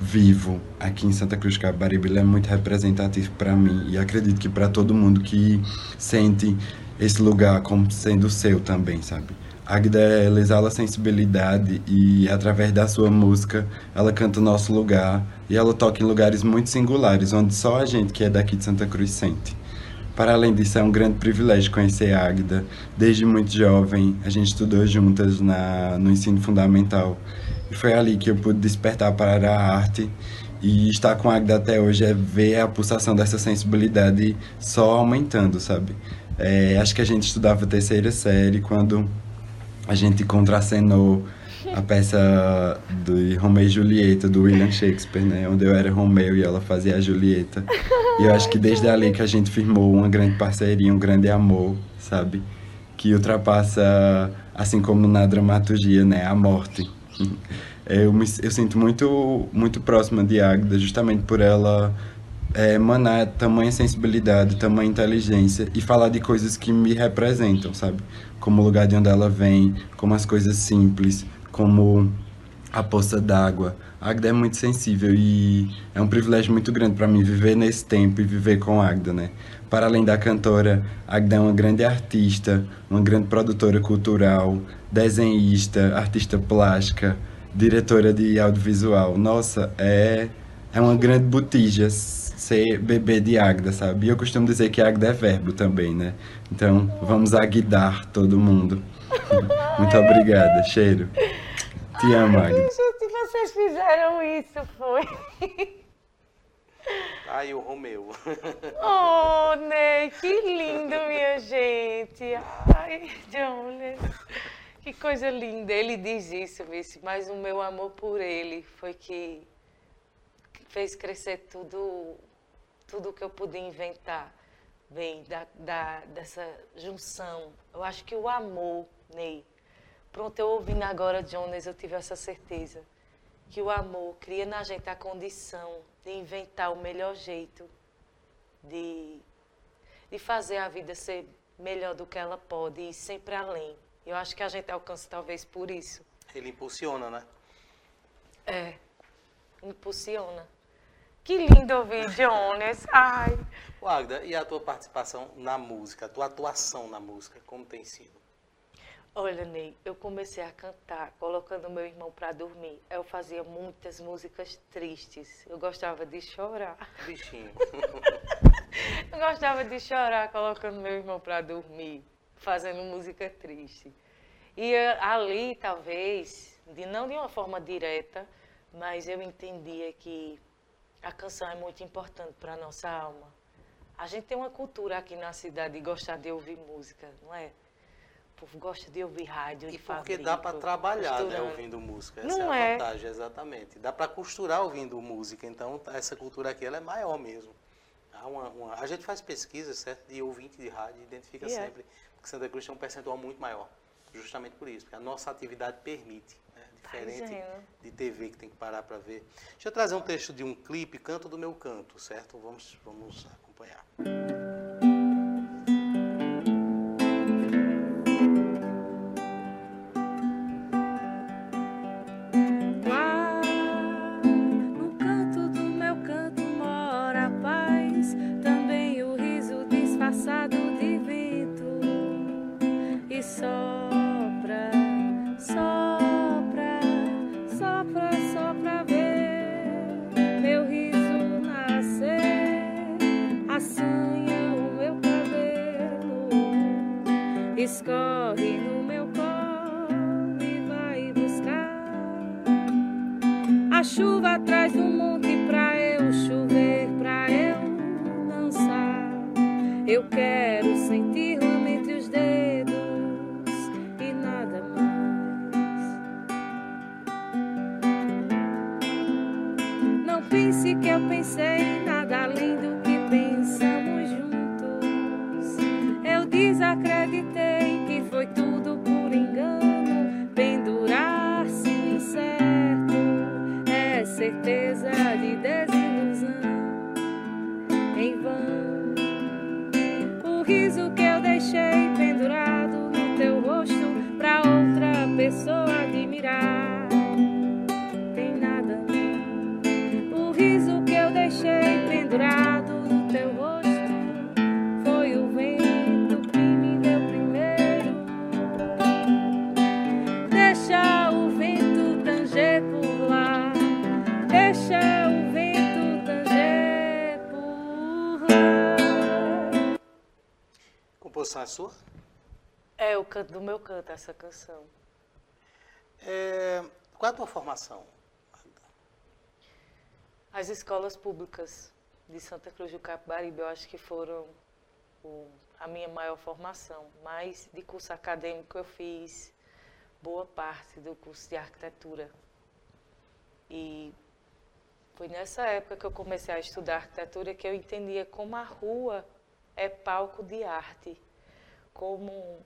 vivo aqui em Santa Cruz Cabaribe é muito representativo para mim e acredito que para todo mundo que sente esse lugar como sendo seu também, sabe? Agda, ela exala sensibilidade e, através da sua música, ela canta o nosso lugar e ela toca em lugares muito singulares, onde só a gente que é daqui de Santa Cruz sente. Para além disso, é um grande privilégio conhecer a Agda. Desde muito jovem, a gente estudou juntas na, no ensino fundamental. E foi ali que eu pude despertar para a arte. E estar com a Agda até hoje é ver a pulsação dessa sensibilidade só aumentando, sabe? É, acho que a gente estudava terceira série quando a gente contracenou a peça de Romeu e Julieta, do William Shakespeare, né? Onde eu era Romeu e ela fazia a Julieta. E eu acho que desde ali que a gente firmou uma grande parceria, um grande amor, sabe? Que ultrapassa, assim como na dramaturgia, né? A morte. Eu, me, eu sinto muito, muito próxima de Águeda, justamente por ela é, emanar tamanha sensibilidade, tamanha inteligência e falar de coisas que me representam, sabe? Como o lugar de onde ela vem, como as coisas simples, como a poça d'água. Agda é muito sensível e é um privilégio muito grande para mim viver nesse tempo e viver com Agda, né? Para além da cantora, Agda é uma grande artista, uma grande produtora cultural, desenhista, artista plástica, diretora de audiovisual. Nossa, é, é uma grande botija ser bebê de Agda, sabe? E eu costumo dizer que Agda é verbo também, né? Então, vamos aguidar todo mundo. *laughs* Muito obrigada, cheiro. Te amo, Agda. Vocês fizeram isso, foi. Ai, o Romeu. Oh, Ney, que lindo, minha gente. Ai, Jonas. Que coisa linda. Ele diz isso, Vice, mas o meu amor por ele foi que fez crescer tudo, tudo que eu pude inventar. Vem da, da, dessa junção. Eu acho que o amor, Ney. Pronto, eu ouvindo agora, Jonas, eu tive essa certeza. Que o amor cria na gente a condição de inventar o melhor jeito de, de fazer a vida ser melhor do que ela pode e sempre além. Eu acho que a gente alcança talvez por isso. Ele impulsiona, né? É, impulsiona. Que lindo ouvir, Jonas. Ai. Agda, e a tua participação na música, a tua atuação na música, como tem sido? Olha, Ney, eu comecei a cantar colocando meu irmão para dormir. Eu fazia muitas músicas tristes. Eu gostava de chorar. Bichinho. *laughs* Eu gostava de chorar colocando meu irmão para dormir, fazendo música triste. E eh, ali, talvez, de, não de uma forma direta, mas eu entendia que a canção é muito importante para a nossa alma. A gente tem uma cultura aqui na cidade de gostar de ouvir música, não é? Povo gosta de ouvir rádio, E de porque fabrico, dá para trabalhar, né, costurando. ouvindo música. Essa Não é a é? vantagem, exatamente. Dá para costurar ouvindo música, então essa cultura aqui ela é maior mesmo. Uma- uma- a gente faz pesquisa, certo, de ouvinte de rádio, e identifica é. sempre que Santa Cruz tem um percentual muito maior. Justamente por isso, porque a nossa atividade permite. Né? Diferente dizendo. de TV que tem que parar para ver. Deixa eu trazer um trecho de um clipe, Canto do Meu Canto, certo? Vamos, vamos acompanhar. Lá disco canto do meu canto, essa canção. É, qual é a tua formação? As escolas públicas de Santa Cruz do Capibaribe, eu acho que foram o, a minha maior formação. Mas de curso acadêmico eu fiz boa parte do curso de arquitetura. E foi nessa época que eu comecei a estudar arquitetura que eu entendia como a rua é palco de arte, como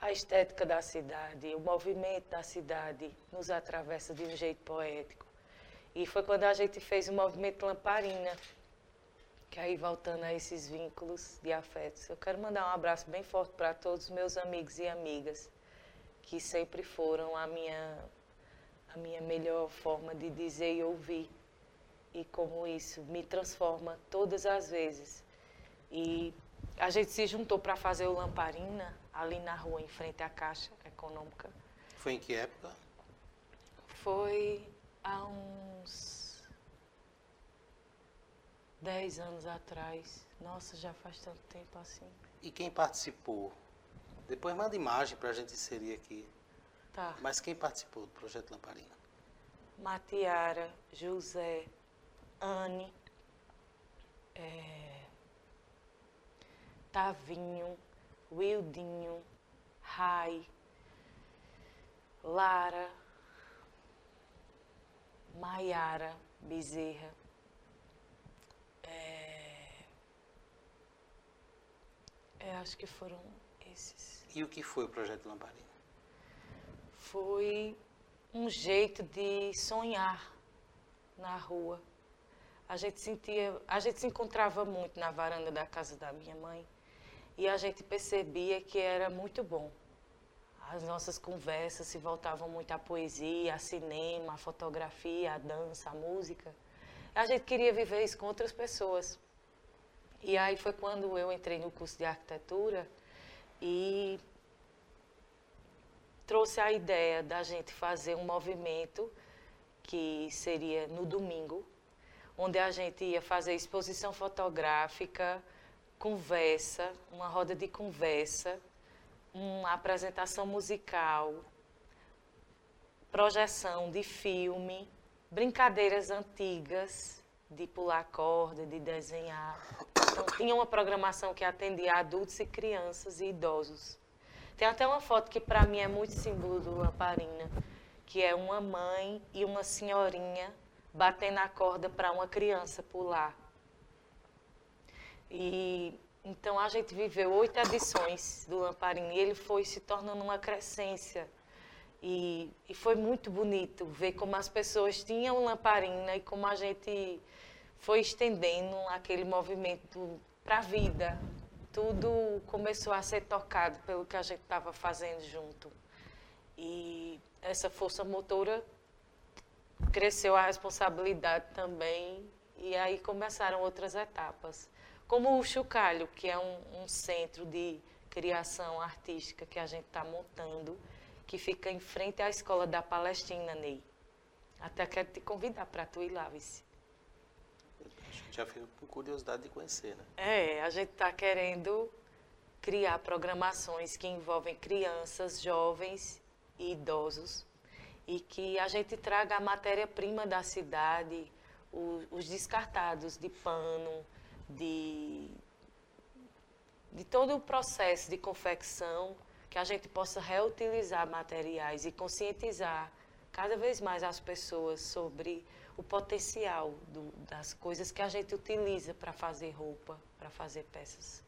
a estética da cidade, o movimento da cidade nos atravessa de um jeito poético. E foi quando a gente fez o movimento Lamparina, que aí voltando a esses vínculos de afetos, eu quero mandar um abraço bem forte para todos os meus amigos e amigas que sempre foram a minha a minha melhor forma de dizer e ouvir e como isso me transforma todas as vezes. E a gente se juntou para fazer o Lamparina ali na rua, em frente à Caixa Econômica. Foi em que época? Foi há uns 10 anos atrás. Nossa, já faz tanto tempo assim. E quem participou? Depois manda imagem para a gente inserir aqui. Tá. Mas quem participou do Projeto Lamparina? Matiara, José, Anne, é, Tavinho, Wildinho, Rai, Lara, Maiara Bezerra, é, é, acho que foram esses. E o que foi o Projeto Lamparina? Foi um jeito de sonhar na rua. A gente sentia, a gente se encontrava muito na varanda da casa da minha mãe e a gente percebia que era muito bom. As nossas conversas se voltavam muito à poesia, a cinema, a fotografia, a dança, a música. A gente queria viver isso com outras pessoas. E aí foi quando eu entrei no curso de arquitetura e trouxe a ideia da gente fazer um movimento que seria no domingo, onde a gente ia fazer exposição fotográfica, conversa, uma roda de conversa, uma apresentação musical, projeção de filme, brincadeiras antigas de pular corda, de desenhar. Então, tinha uma programação que atendia adultos e crianças e idosos. Tem até uma foto que para mim é muito símbolo do Lamparina, que é uma mãe e uma senhorinha batendo a corda para uma criança pular. E então a gente viveu oito edições do Lamparina e ele foi se tornando uma crescência. E, e foi muito bonito ver como as pessoas tinham lamparina e como a gente foi estendendo aquele movimento para a vida, tudo começou a ser tocado pelo que a gente estava fazendo junto. E essa força motora cresceu a responsabilidade também, e aí começaram outras etapas. Como o Chucalho, que é um, um centro de criação artística que a gente está montando, que fica em frente à Escola da Palestina, Ney. Até quero te convidar para tu ir lá, Vice já fico com curiosidade de conhecer, né? É, a gente está querendo criar programações que envolvem crianças, jovens e idosos e que a gente traga a matéria-prima da cidade, os, os descartados de pano, de, de todo o processo de confecção, que a gente possa reutilizar materiais e conscientizar cada vez mais as pessoas sobre o potencial do, das coisas que a gente utiliza para fazer roupa, para fazer peças.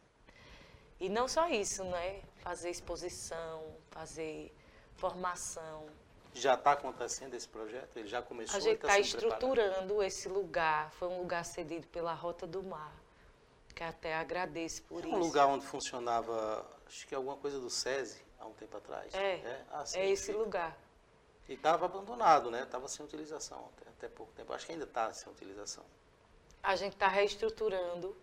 E não só isso, né? Fazer exposição, fazer formação. Já está acontecendo esse projeto? Ele já começou? A gente está tá estruturando preparando. esse lugar. Foi um lugar cedido pela Rota do Mar, que até agradeço por é isso. um lugar onde funcionava, acho que alguma coisa do SESI, há um tempo atrás. É, é, ah, é esse fica. lugar. E estava abandonado, né? Estava sem utilização até, até pouco tempo. Acho que ainda está sem utilização. A gente está reestruturando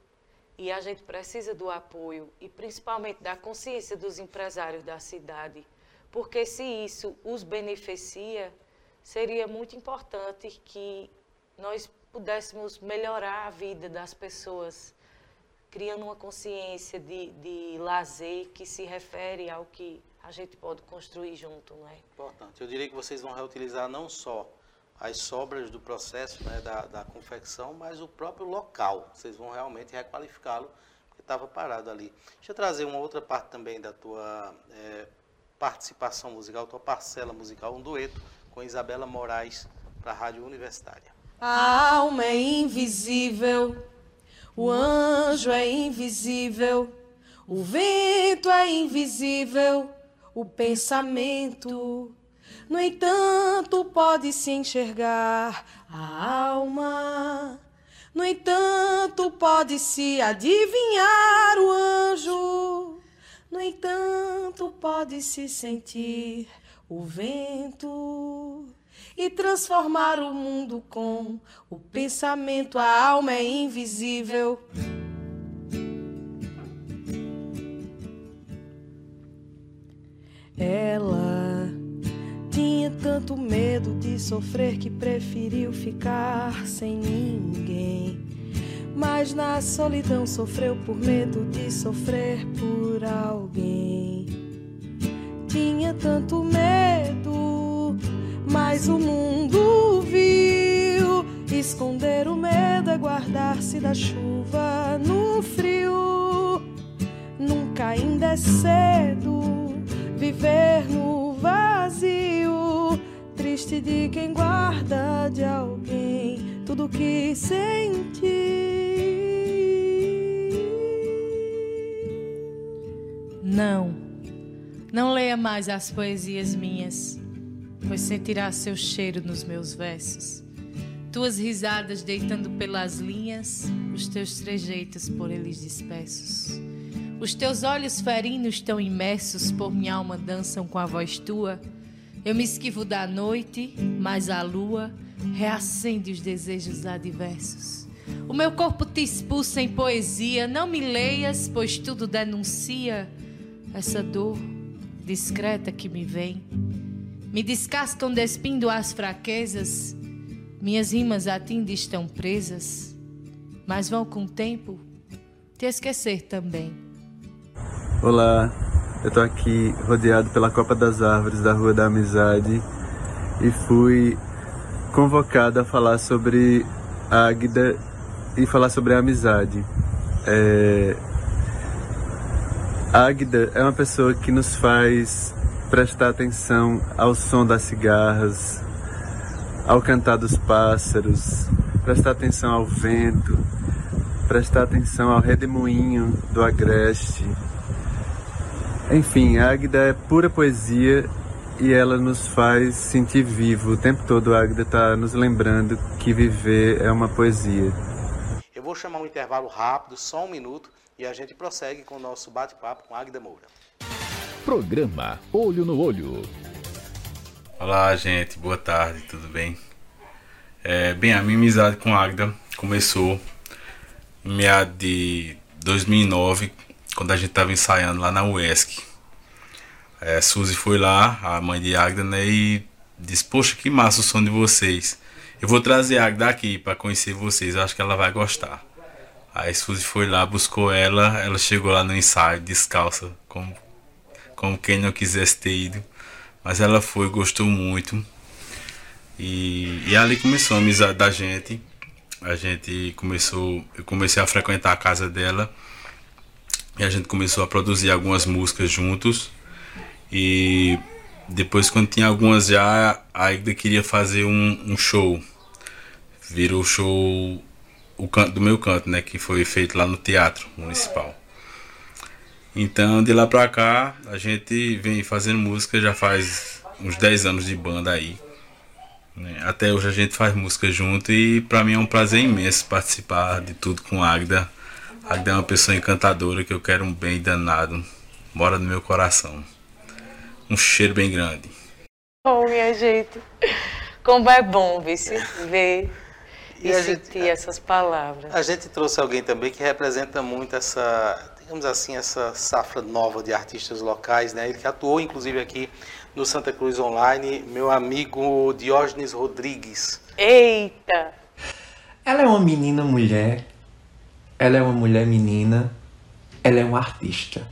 e a gente precisa do apoio e principalmente da consciência dos empresários da cidade, porque se isso os beneficia, seria muito importante que nós pudéssemos melhorar a vida das pessoas criando uma consciência de, de lazer que se refere ao que a gente pode construir junto, não é? Importante. Eu diria que vocês vão reutilizar não só as sobras do processo né, da, da confecção, mas o próprio local. Vocês vão realmente requalificá-lo, porque estava parado ali. Deixa eu trazer uma outra parte também da tua é, participação musical, tua parcela musical, um dueto com Isabela Moraes para a Rádio Universitária. A alma é invisível, o anjo é invisível, o vento é invisível, o pensamento no entanto, pode-se enxergar a alma. No entanto, pode-se adivinhar o anjo. No entanto, pode-se sentir o vento e transformar o mundo com o pensamento. A alma é invisível. Ela tinha tanto medo de sofrer que preferiu ficar sem ninguém. Mas na solidão sofreu por medo de sofrer por alguém. Tinha tanto medo, mas o mundo viu. Esconder o medo é guardar-se da chuva no frio. Nunca ainda é cedo viver no vazio, triste de quem guarda de alguém tudo que sente. Não, não leia mais as poesias minhas, pois sentirá seu cheiro nos meus versos. Tuas risadas deitando pelas linhas, os teus trejeitos por eles dispersos. Os teus olhos ferinos tão imersos por minha alma dançam com a voz tua. Eu me esquivo da noite, mas a lua reacende os desejos adversos. O meu corpo te expulsa em poesia, não me leias, pois tudo denuncia essa dor discreta que me vem. Me descascam despindo as fraquezas, minhas rimas a ti estão presas, mas vão com o tempo te esquecer também. Olá, eu tô aqui rodeado pela Copa das Árvores da Rua da Amizade e fui convocado a falar sobre Águida e falar sobre a amizade. É... Águida é uma pessoa que nos faz prestar atenção ao som das cigarras, ao cantar dos pássaros, prestar atenção ao vento, prestar atenção ao redemoinho do agreste, enfim, a Águida é pura poesia e ela nos faz sentir vivo. O tempo todo a Águida está nos lembrando que viver é uma poesia. Eu vou chamar um intervalo rápido, só um minuto, e a gente prossegue com o nosso bate-papo com a Águida Moura. Programa Olho no Olho. Olá, gente. Boa tarde, tudo bem? É, bem, a minha amizade com a Águida começou em meados de 2009, quando a gente estava ensaiando lá na UESC. É, Suzy foi lá, a mãe de Agda, né, e disse: Poxa, que massa o som de vocês. Eu vou trazer a Agda aqui para conhecer vocês, acho que ela vai gostar. Aí Suzy foi lá, buscou ela, ela chegou lá no ensaio descalça, como, como quem não quisesse ter ido. Mas ela foi, gostou muito. E, e ali começou a amizade da gente. A gente começou, eu comecei a frequentar a casa dela. E a gente começou a produzir algumas músicas juntos. E depois, quando tinha algumas já, a Aida queria fazer um, um show. Virou show o canto do meu canto, né? Que foi feito lá no Teatro Municipal. Então, de lá pra cá, a gente vem fazendo música já faz uns 10 anos de banda aí. Né? Até hoje a gente faz música junto e para mim é um prazer imenso participar de tudo com a Agda. Agda é uma pessoa encantadora que eu quero um bem danado. Mora no meu coração. Um cheiro bem grande. Oh, minha gente. Como é bom ver, ver e, e sentir gente, essas palavras. A gente trouxe alguém também que representa muito essa, digamos assim, essa safra nova de artistas locais, né? Ele que atuou inclusive aqui no Santa Cruz Online, meu amigo Diógenes Rodrigues. Eita! Ela é uma menina mulher ela é uma mulher menina, ela é uma artista.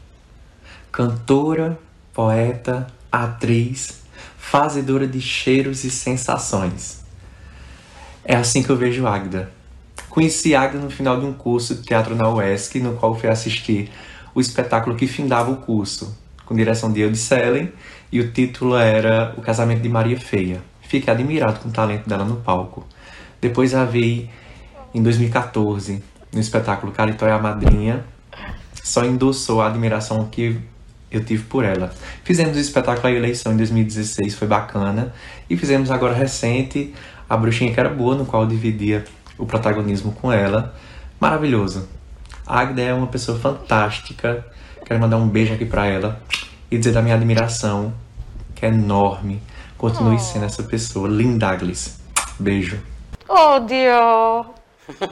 Cantora, poeta, atriz, fazedora de cheiros e sensações. É assim que eu vejo Agda. Conheci Agda no final de um curso de teatro na UESC, no qual fui assistir o espetáculo que findava o curso, com direção de Eudes Sellen, e o título era O Casamento de Maria Feia. Fiquei admirado com o talento dela no palco. Depois a vi em 2014, no espetáculo Caritó e a Madrinha, só endossou a admiração que eu tive por ela. Fizemos o espetáculo A Eleição em 2016, foi bacana. E fizemos agora recente A Bruxinha que era boa, no qual eu dividia o protagonismo com ela. Maravilhoso. A Agda é uma pessoa fantástica. Quero mandar um beijo aqui para ela e dizer da minha admiração, que é enorme. Continue oh. sendo essa pessoa. Lindaglis. Beijo. Oh, Dio.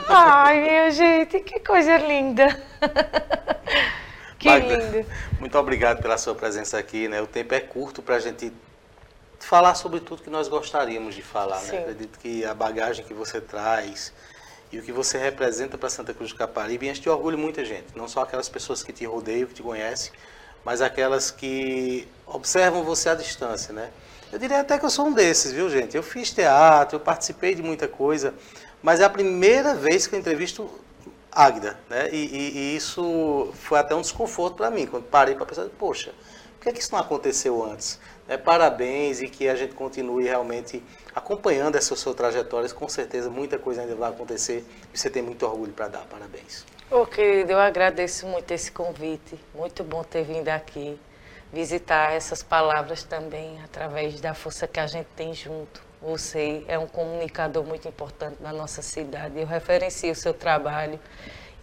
Ai, minha gente, que coisa linda. *laughs* Que Magda, lindo. Muito obrigado pela sua presença aqui. Né? O tempo é curto para a gente falar sobre tudo que nós gostaríamos de falar. Né? Acredito que a bagagem que você traz e o que você representa para Santa Cruz do Caparibe enche de orgulho muita gente. Não só aquelas pessoas que te rodeiam, que te conhecem, mas aquelas que observam você à distância. Né? Eu diria até que eu sou um desses, viu, gente? Eu fiz teatro, eu participei de muita coisa, mas é a primeira vez que eu entrevisto Águida, né? E, e, e, isso foi até um desconforto para mim, quando parei para pensar, poxa, por que, é que isso não aconteceu antes? É, parabéns e que a gente continue realmente acompanhando essa sua trajetória, com certeza muita coisa ainda vai acontecer e você tem muito orgulho para dar, parabéns. Ô oh, querido, eu agradeço muito esse convite, muito bom ter vindo aqui, visitar essas palavras também, através da força que a gente tem junto você é um comunicador muito importante na nossa cidade. Eu referencio o seu trabalho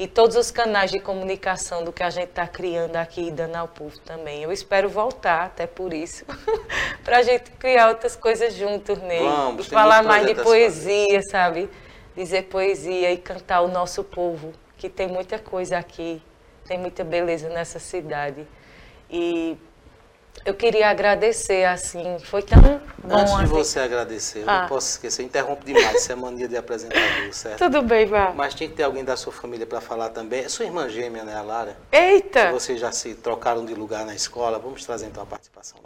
e todos os canais de comunicação do que a gente está criando aqui dando ao povo também. Eu espero voltar, até por isso, *laughs* para a gente criar outras coisas juntos nele. Vamos, e falar mais de poesia, sabe? Dizer poesia e cantar o nosso povo, que tem muita coisa aqui, tem muita beleza nessa cidade. E eu queria agradecer, assim, foi tão bom. Antes de assim. você agradecer, eu ah. não posso esquecer, interrompo demais, isso é mania de apresentador, certo? Tudo bem, Vá. Mas tinha que ter alguém da sua família para falar também. É sua irmã gêmea, né, a Lara? Eita! Se vocês já se trocaram de lugar na escola, vamos trazer então a participação.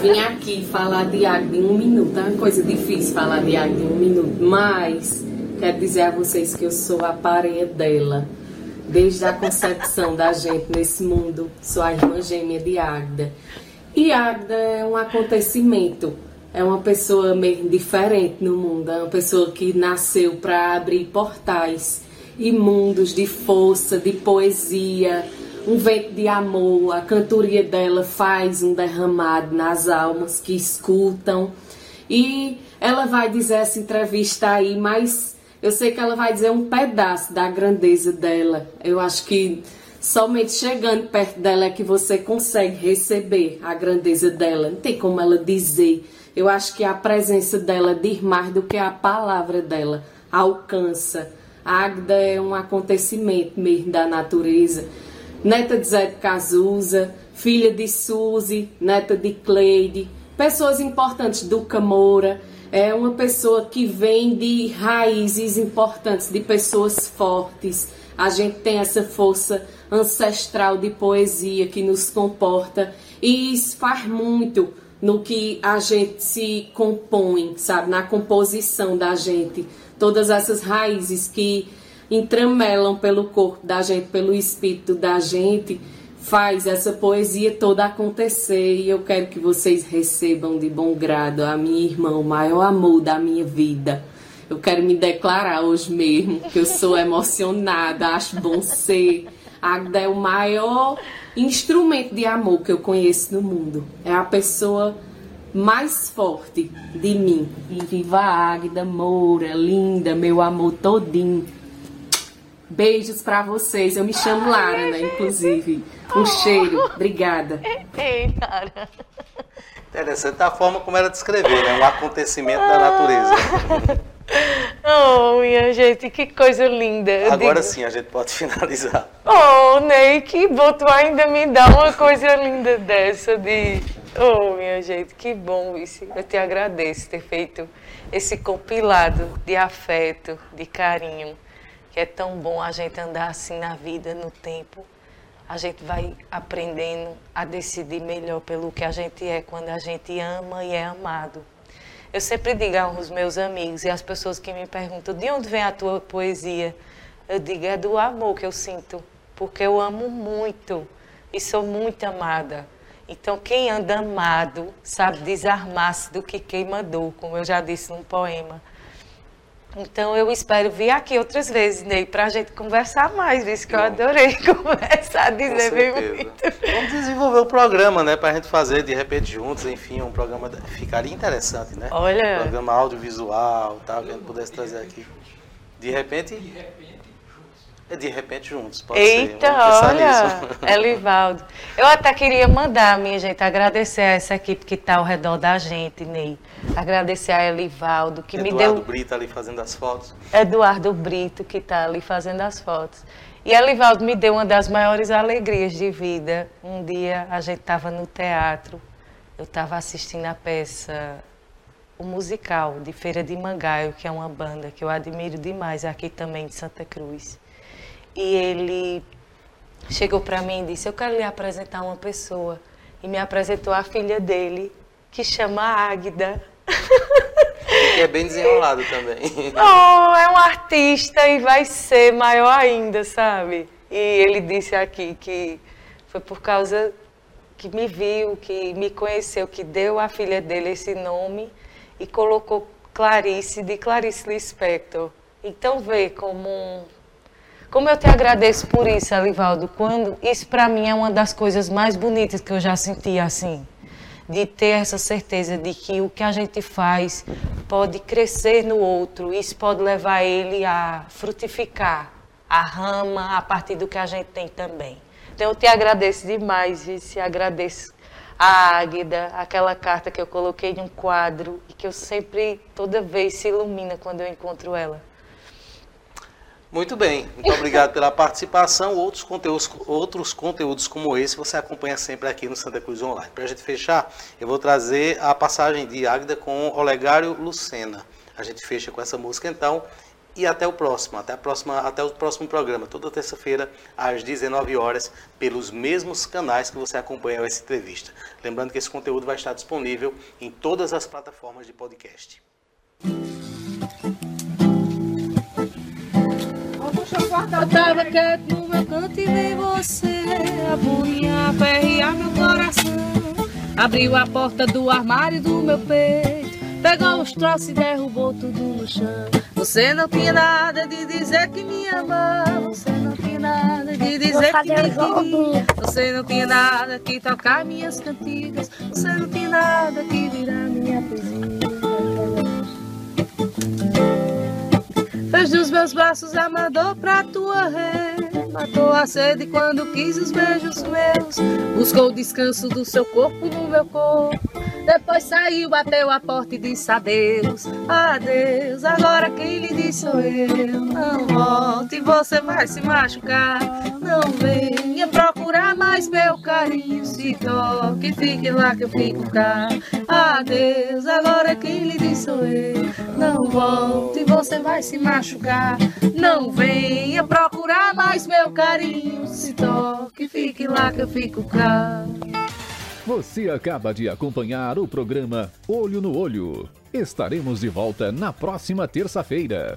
Vim aqui falar de água em um minuto, é uma coisa difícil falar de água em um minuto, mas quero dizer a vocês que eu sou a pareia dela. Desde a concepção da gente nesse mundo, sou a irmã gêmea de Agda. E Agda é um acontecimento, é uma pessoa meio diferente no mundo, é uma pessoa que nasceu para abrir portais e mundos de força, de poesia, um vento de amor. A cantoria dela faz um derramado nas almas que escutam. E ela vai dizer essa entrevista aí, mas eu sei que ela vai dizer um pedaço da grandeza dela. Eu acho que Somente chegando perto dela é que você consegue receber a grandeza dela. Não tem como ela dizer. Eu acho que a presença dela diz mais do que a palavra dela alcança. A Agda é um acontecimento mesmo da natureza. Neta de Zé de Cazuza, filha de Suzy, neta de Cleide, pessoas importantes do Camora. É uma pessoa que vem de raízes importantes, de pessoas fortes. A gente tem essa força ancestral de poesia que nos comporta e isso faz muito no que a gente se compõe, sabe, na composição da gente, todas essas raízes que entremelam pelo corpo da gente, pelo espírito da gente, faz essa poesia toda acontecer. E eu quero que vocês recebam de bom grado a minha irmã, o maior amor da minha vida. Eu quero me declarar hoje mesmo que eu sou emocionada, acho bom ser Agda é o maior instrumento de amor que eu conheço no mundo. É a pessoa mais forte de mim. E viva a Agda Moura, linda, meu amor todinho. Beijos para vocês. Eu me chamo Lara, né, inclusive. Um cheiro. Obrigada. Ei, Lara. Interessante a forma como ela descreveu, né? Um acontecimento da natureza. *laughs* *laughs* Oh, minha gente, que coisa linda. Eu Agora digo... sim a gente pode *laughs* finalizar. Oh, Ney, que bom tu ainda me dá uma coisa linda dessa de. Oh, minha gente, que bom isso. Eu te agradeço ter feito esse compilado de afeto, de carinho que é tão bom a gente andar assim na vida, no tempo. A gente vai aprendendo a decidir melhor pelo que a gente é quando a gente ama e é amado. Eu sempre digo aos meus amigos e às pessoas que me perguntam de onde vem a tua poesia, eu digo é do amor que eu sinto, porque eu amo muito e sou muito amada. Então, quem anda amado sabe desarmar-se do que queima dor, como eu já disse num poema. Então, eu espero vir aqui outras vezes, Ney, para a gente conversar mais, visto que eu adorei *laughs* conversar, dizer bem muito. Vamos desenvolver o programa, né, para a gente fazer de repente juntos, enfim, um programa ficaria interessante, né? Olha. Um programa audiovisual, tal, que a gente pudesse trazer aqui. De repente. De repente. De repente juntos, pode Eita, ser. olha, *laughs* Elivaldo. Eu até queria mandar, minha gente, agradecer a essa equipe que está ao redor da gente, Ney. Agradecer a Elivaldo, que Eduardo me deu... Eduardo Brito ali fazendo as fotos. Eduardo Brito, que está ali fazendo as fotos. E Elivaldo me deu uma das maiores alegrias de vida. Um dia a gente estava no teatro, eu estava assistindo a peça, o musical de Feira de Mangaio, que é uma banda que eu admiro demais, aqui também de Santa Cruz. E ele chegou para mim e disse: Eu quero lhe apresentar uma pessoa. E me apresentou a filha dele, que chama Águida. Que é bem desenrolado também. Oh, é um artista e vai ser maior ainda, sabe? E ele disse aqui que foi por causa que me viu, que me conheceu, que deu à filha dele esse nome e colocou Clarice de Clarice Lispector. Então vê como como eu te agradeço por isso, Alivaldo. Quando isso para mim é uma das coisas mais bonitas que eu já senti assim, de ter essa certeza de que o que a gente faz pode crescer no outro, isso pode levar ele a frutificar a rama a partir do que a gente tem também. Então eu te agradeço demais, e agradeço a Águida, aquela carta que eu coloquei em um quadro e que eu sempre, toda vez, se ilumina quando eu encontro ela. Muito bem, muito obrigado pela participação. Outros conteúdos, outros conteúdos como esse você acompanha sempre aqui no Santa Cruz Online. Para a gente fechar, eu vou trazer a passagem de Águida com Olegário Lucena. A gente fecha com essa música então e até o próximo, até, a próxima, até o próximo programa, toda terça-feira às 19 horas, pelos mesmos canais que você acompanha essa entrevista. Lembrando que esse conteúdo vai estar disponível em todas as plataformas de podcast. Eu tava quieto no meu canto e vi você Apunhar, aperrear meu coração. Abriu a porta do armário do meu peito. Pegou os troços e derrubou tudo no chão. Você não tinha nada de dizer que me amava Você não tinha nada de dizer que me queria. Você não tinha nada que tocar minhas cantigas. Você não tinha nada que virar minha poesia Fez dos meus braços a mandou pra tua rede Matou a sede quando quis os beijos meus. Buscou o descanso do seu corpo no meu corpo. Depois saiu, bateu a porta e disse adeus. Adeus, agora quem lhe disse sou eu. Não volte, você vai se machucar. Não venha procurar mais meu carinho. Se toque, fique lá que eu fico cá. Adeus, agora quem lhe disse sou eu. Não volte, você vai se machucar machucar. Não venha procurar mais meu carinho. Se toque, fique lá que eu fico cá. Você acaba de acompanhar o programa Olho no Olho. Estaremos de volta na próxima terça-feira.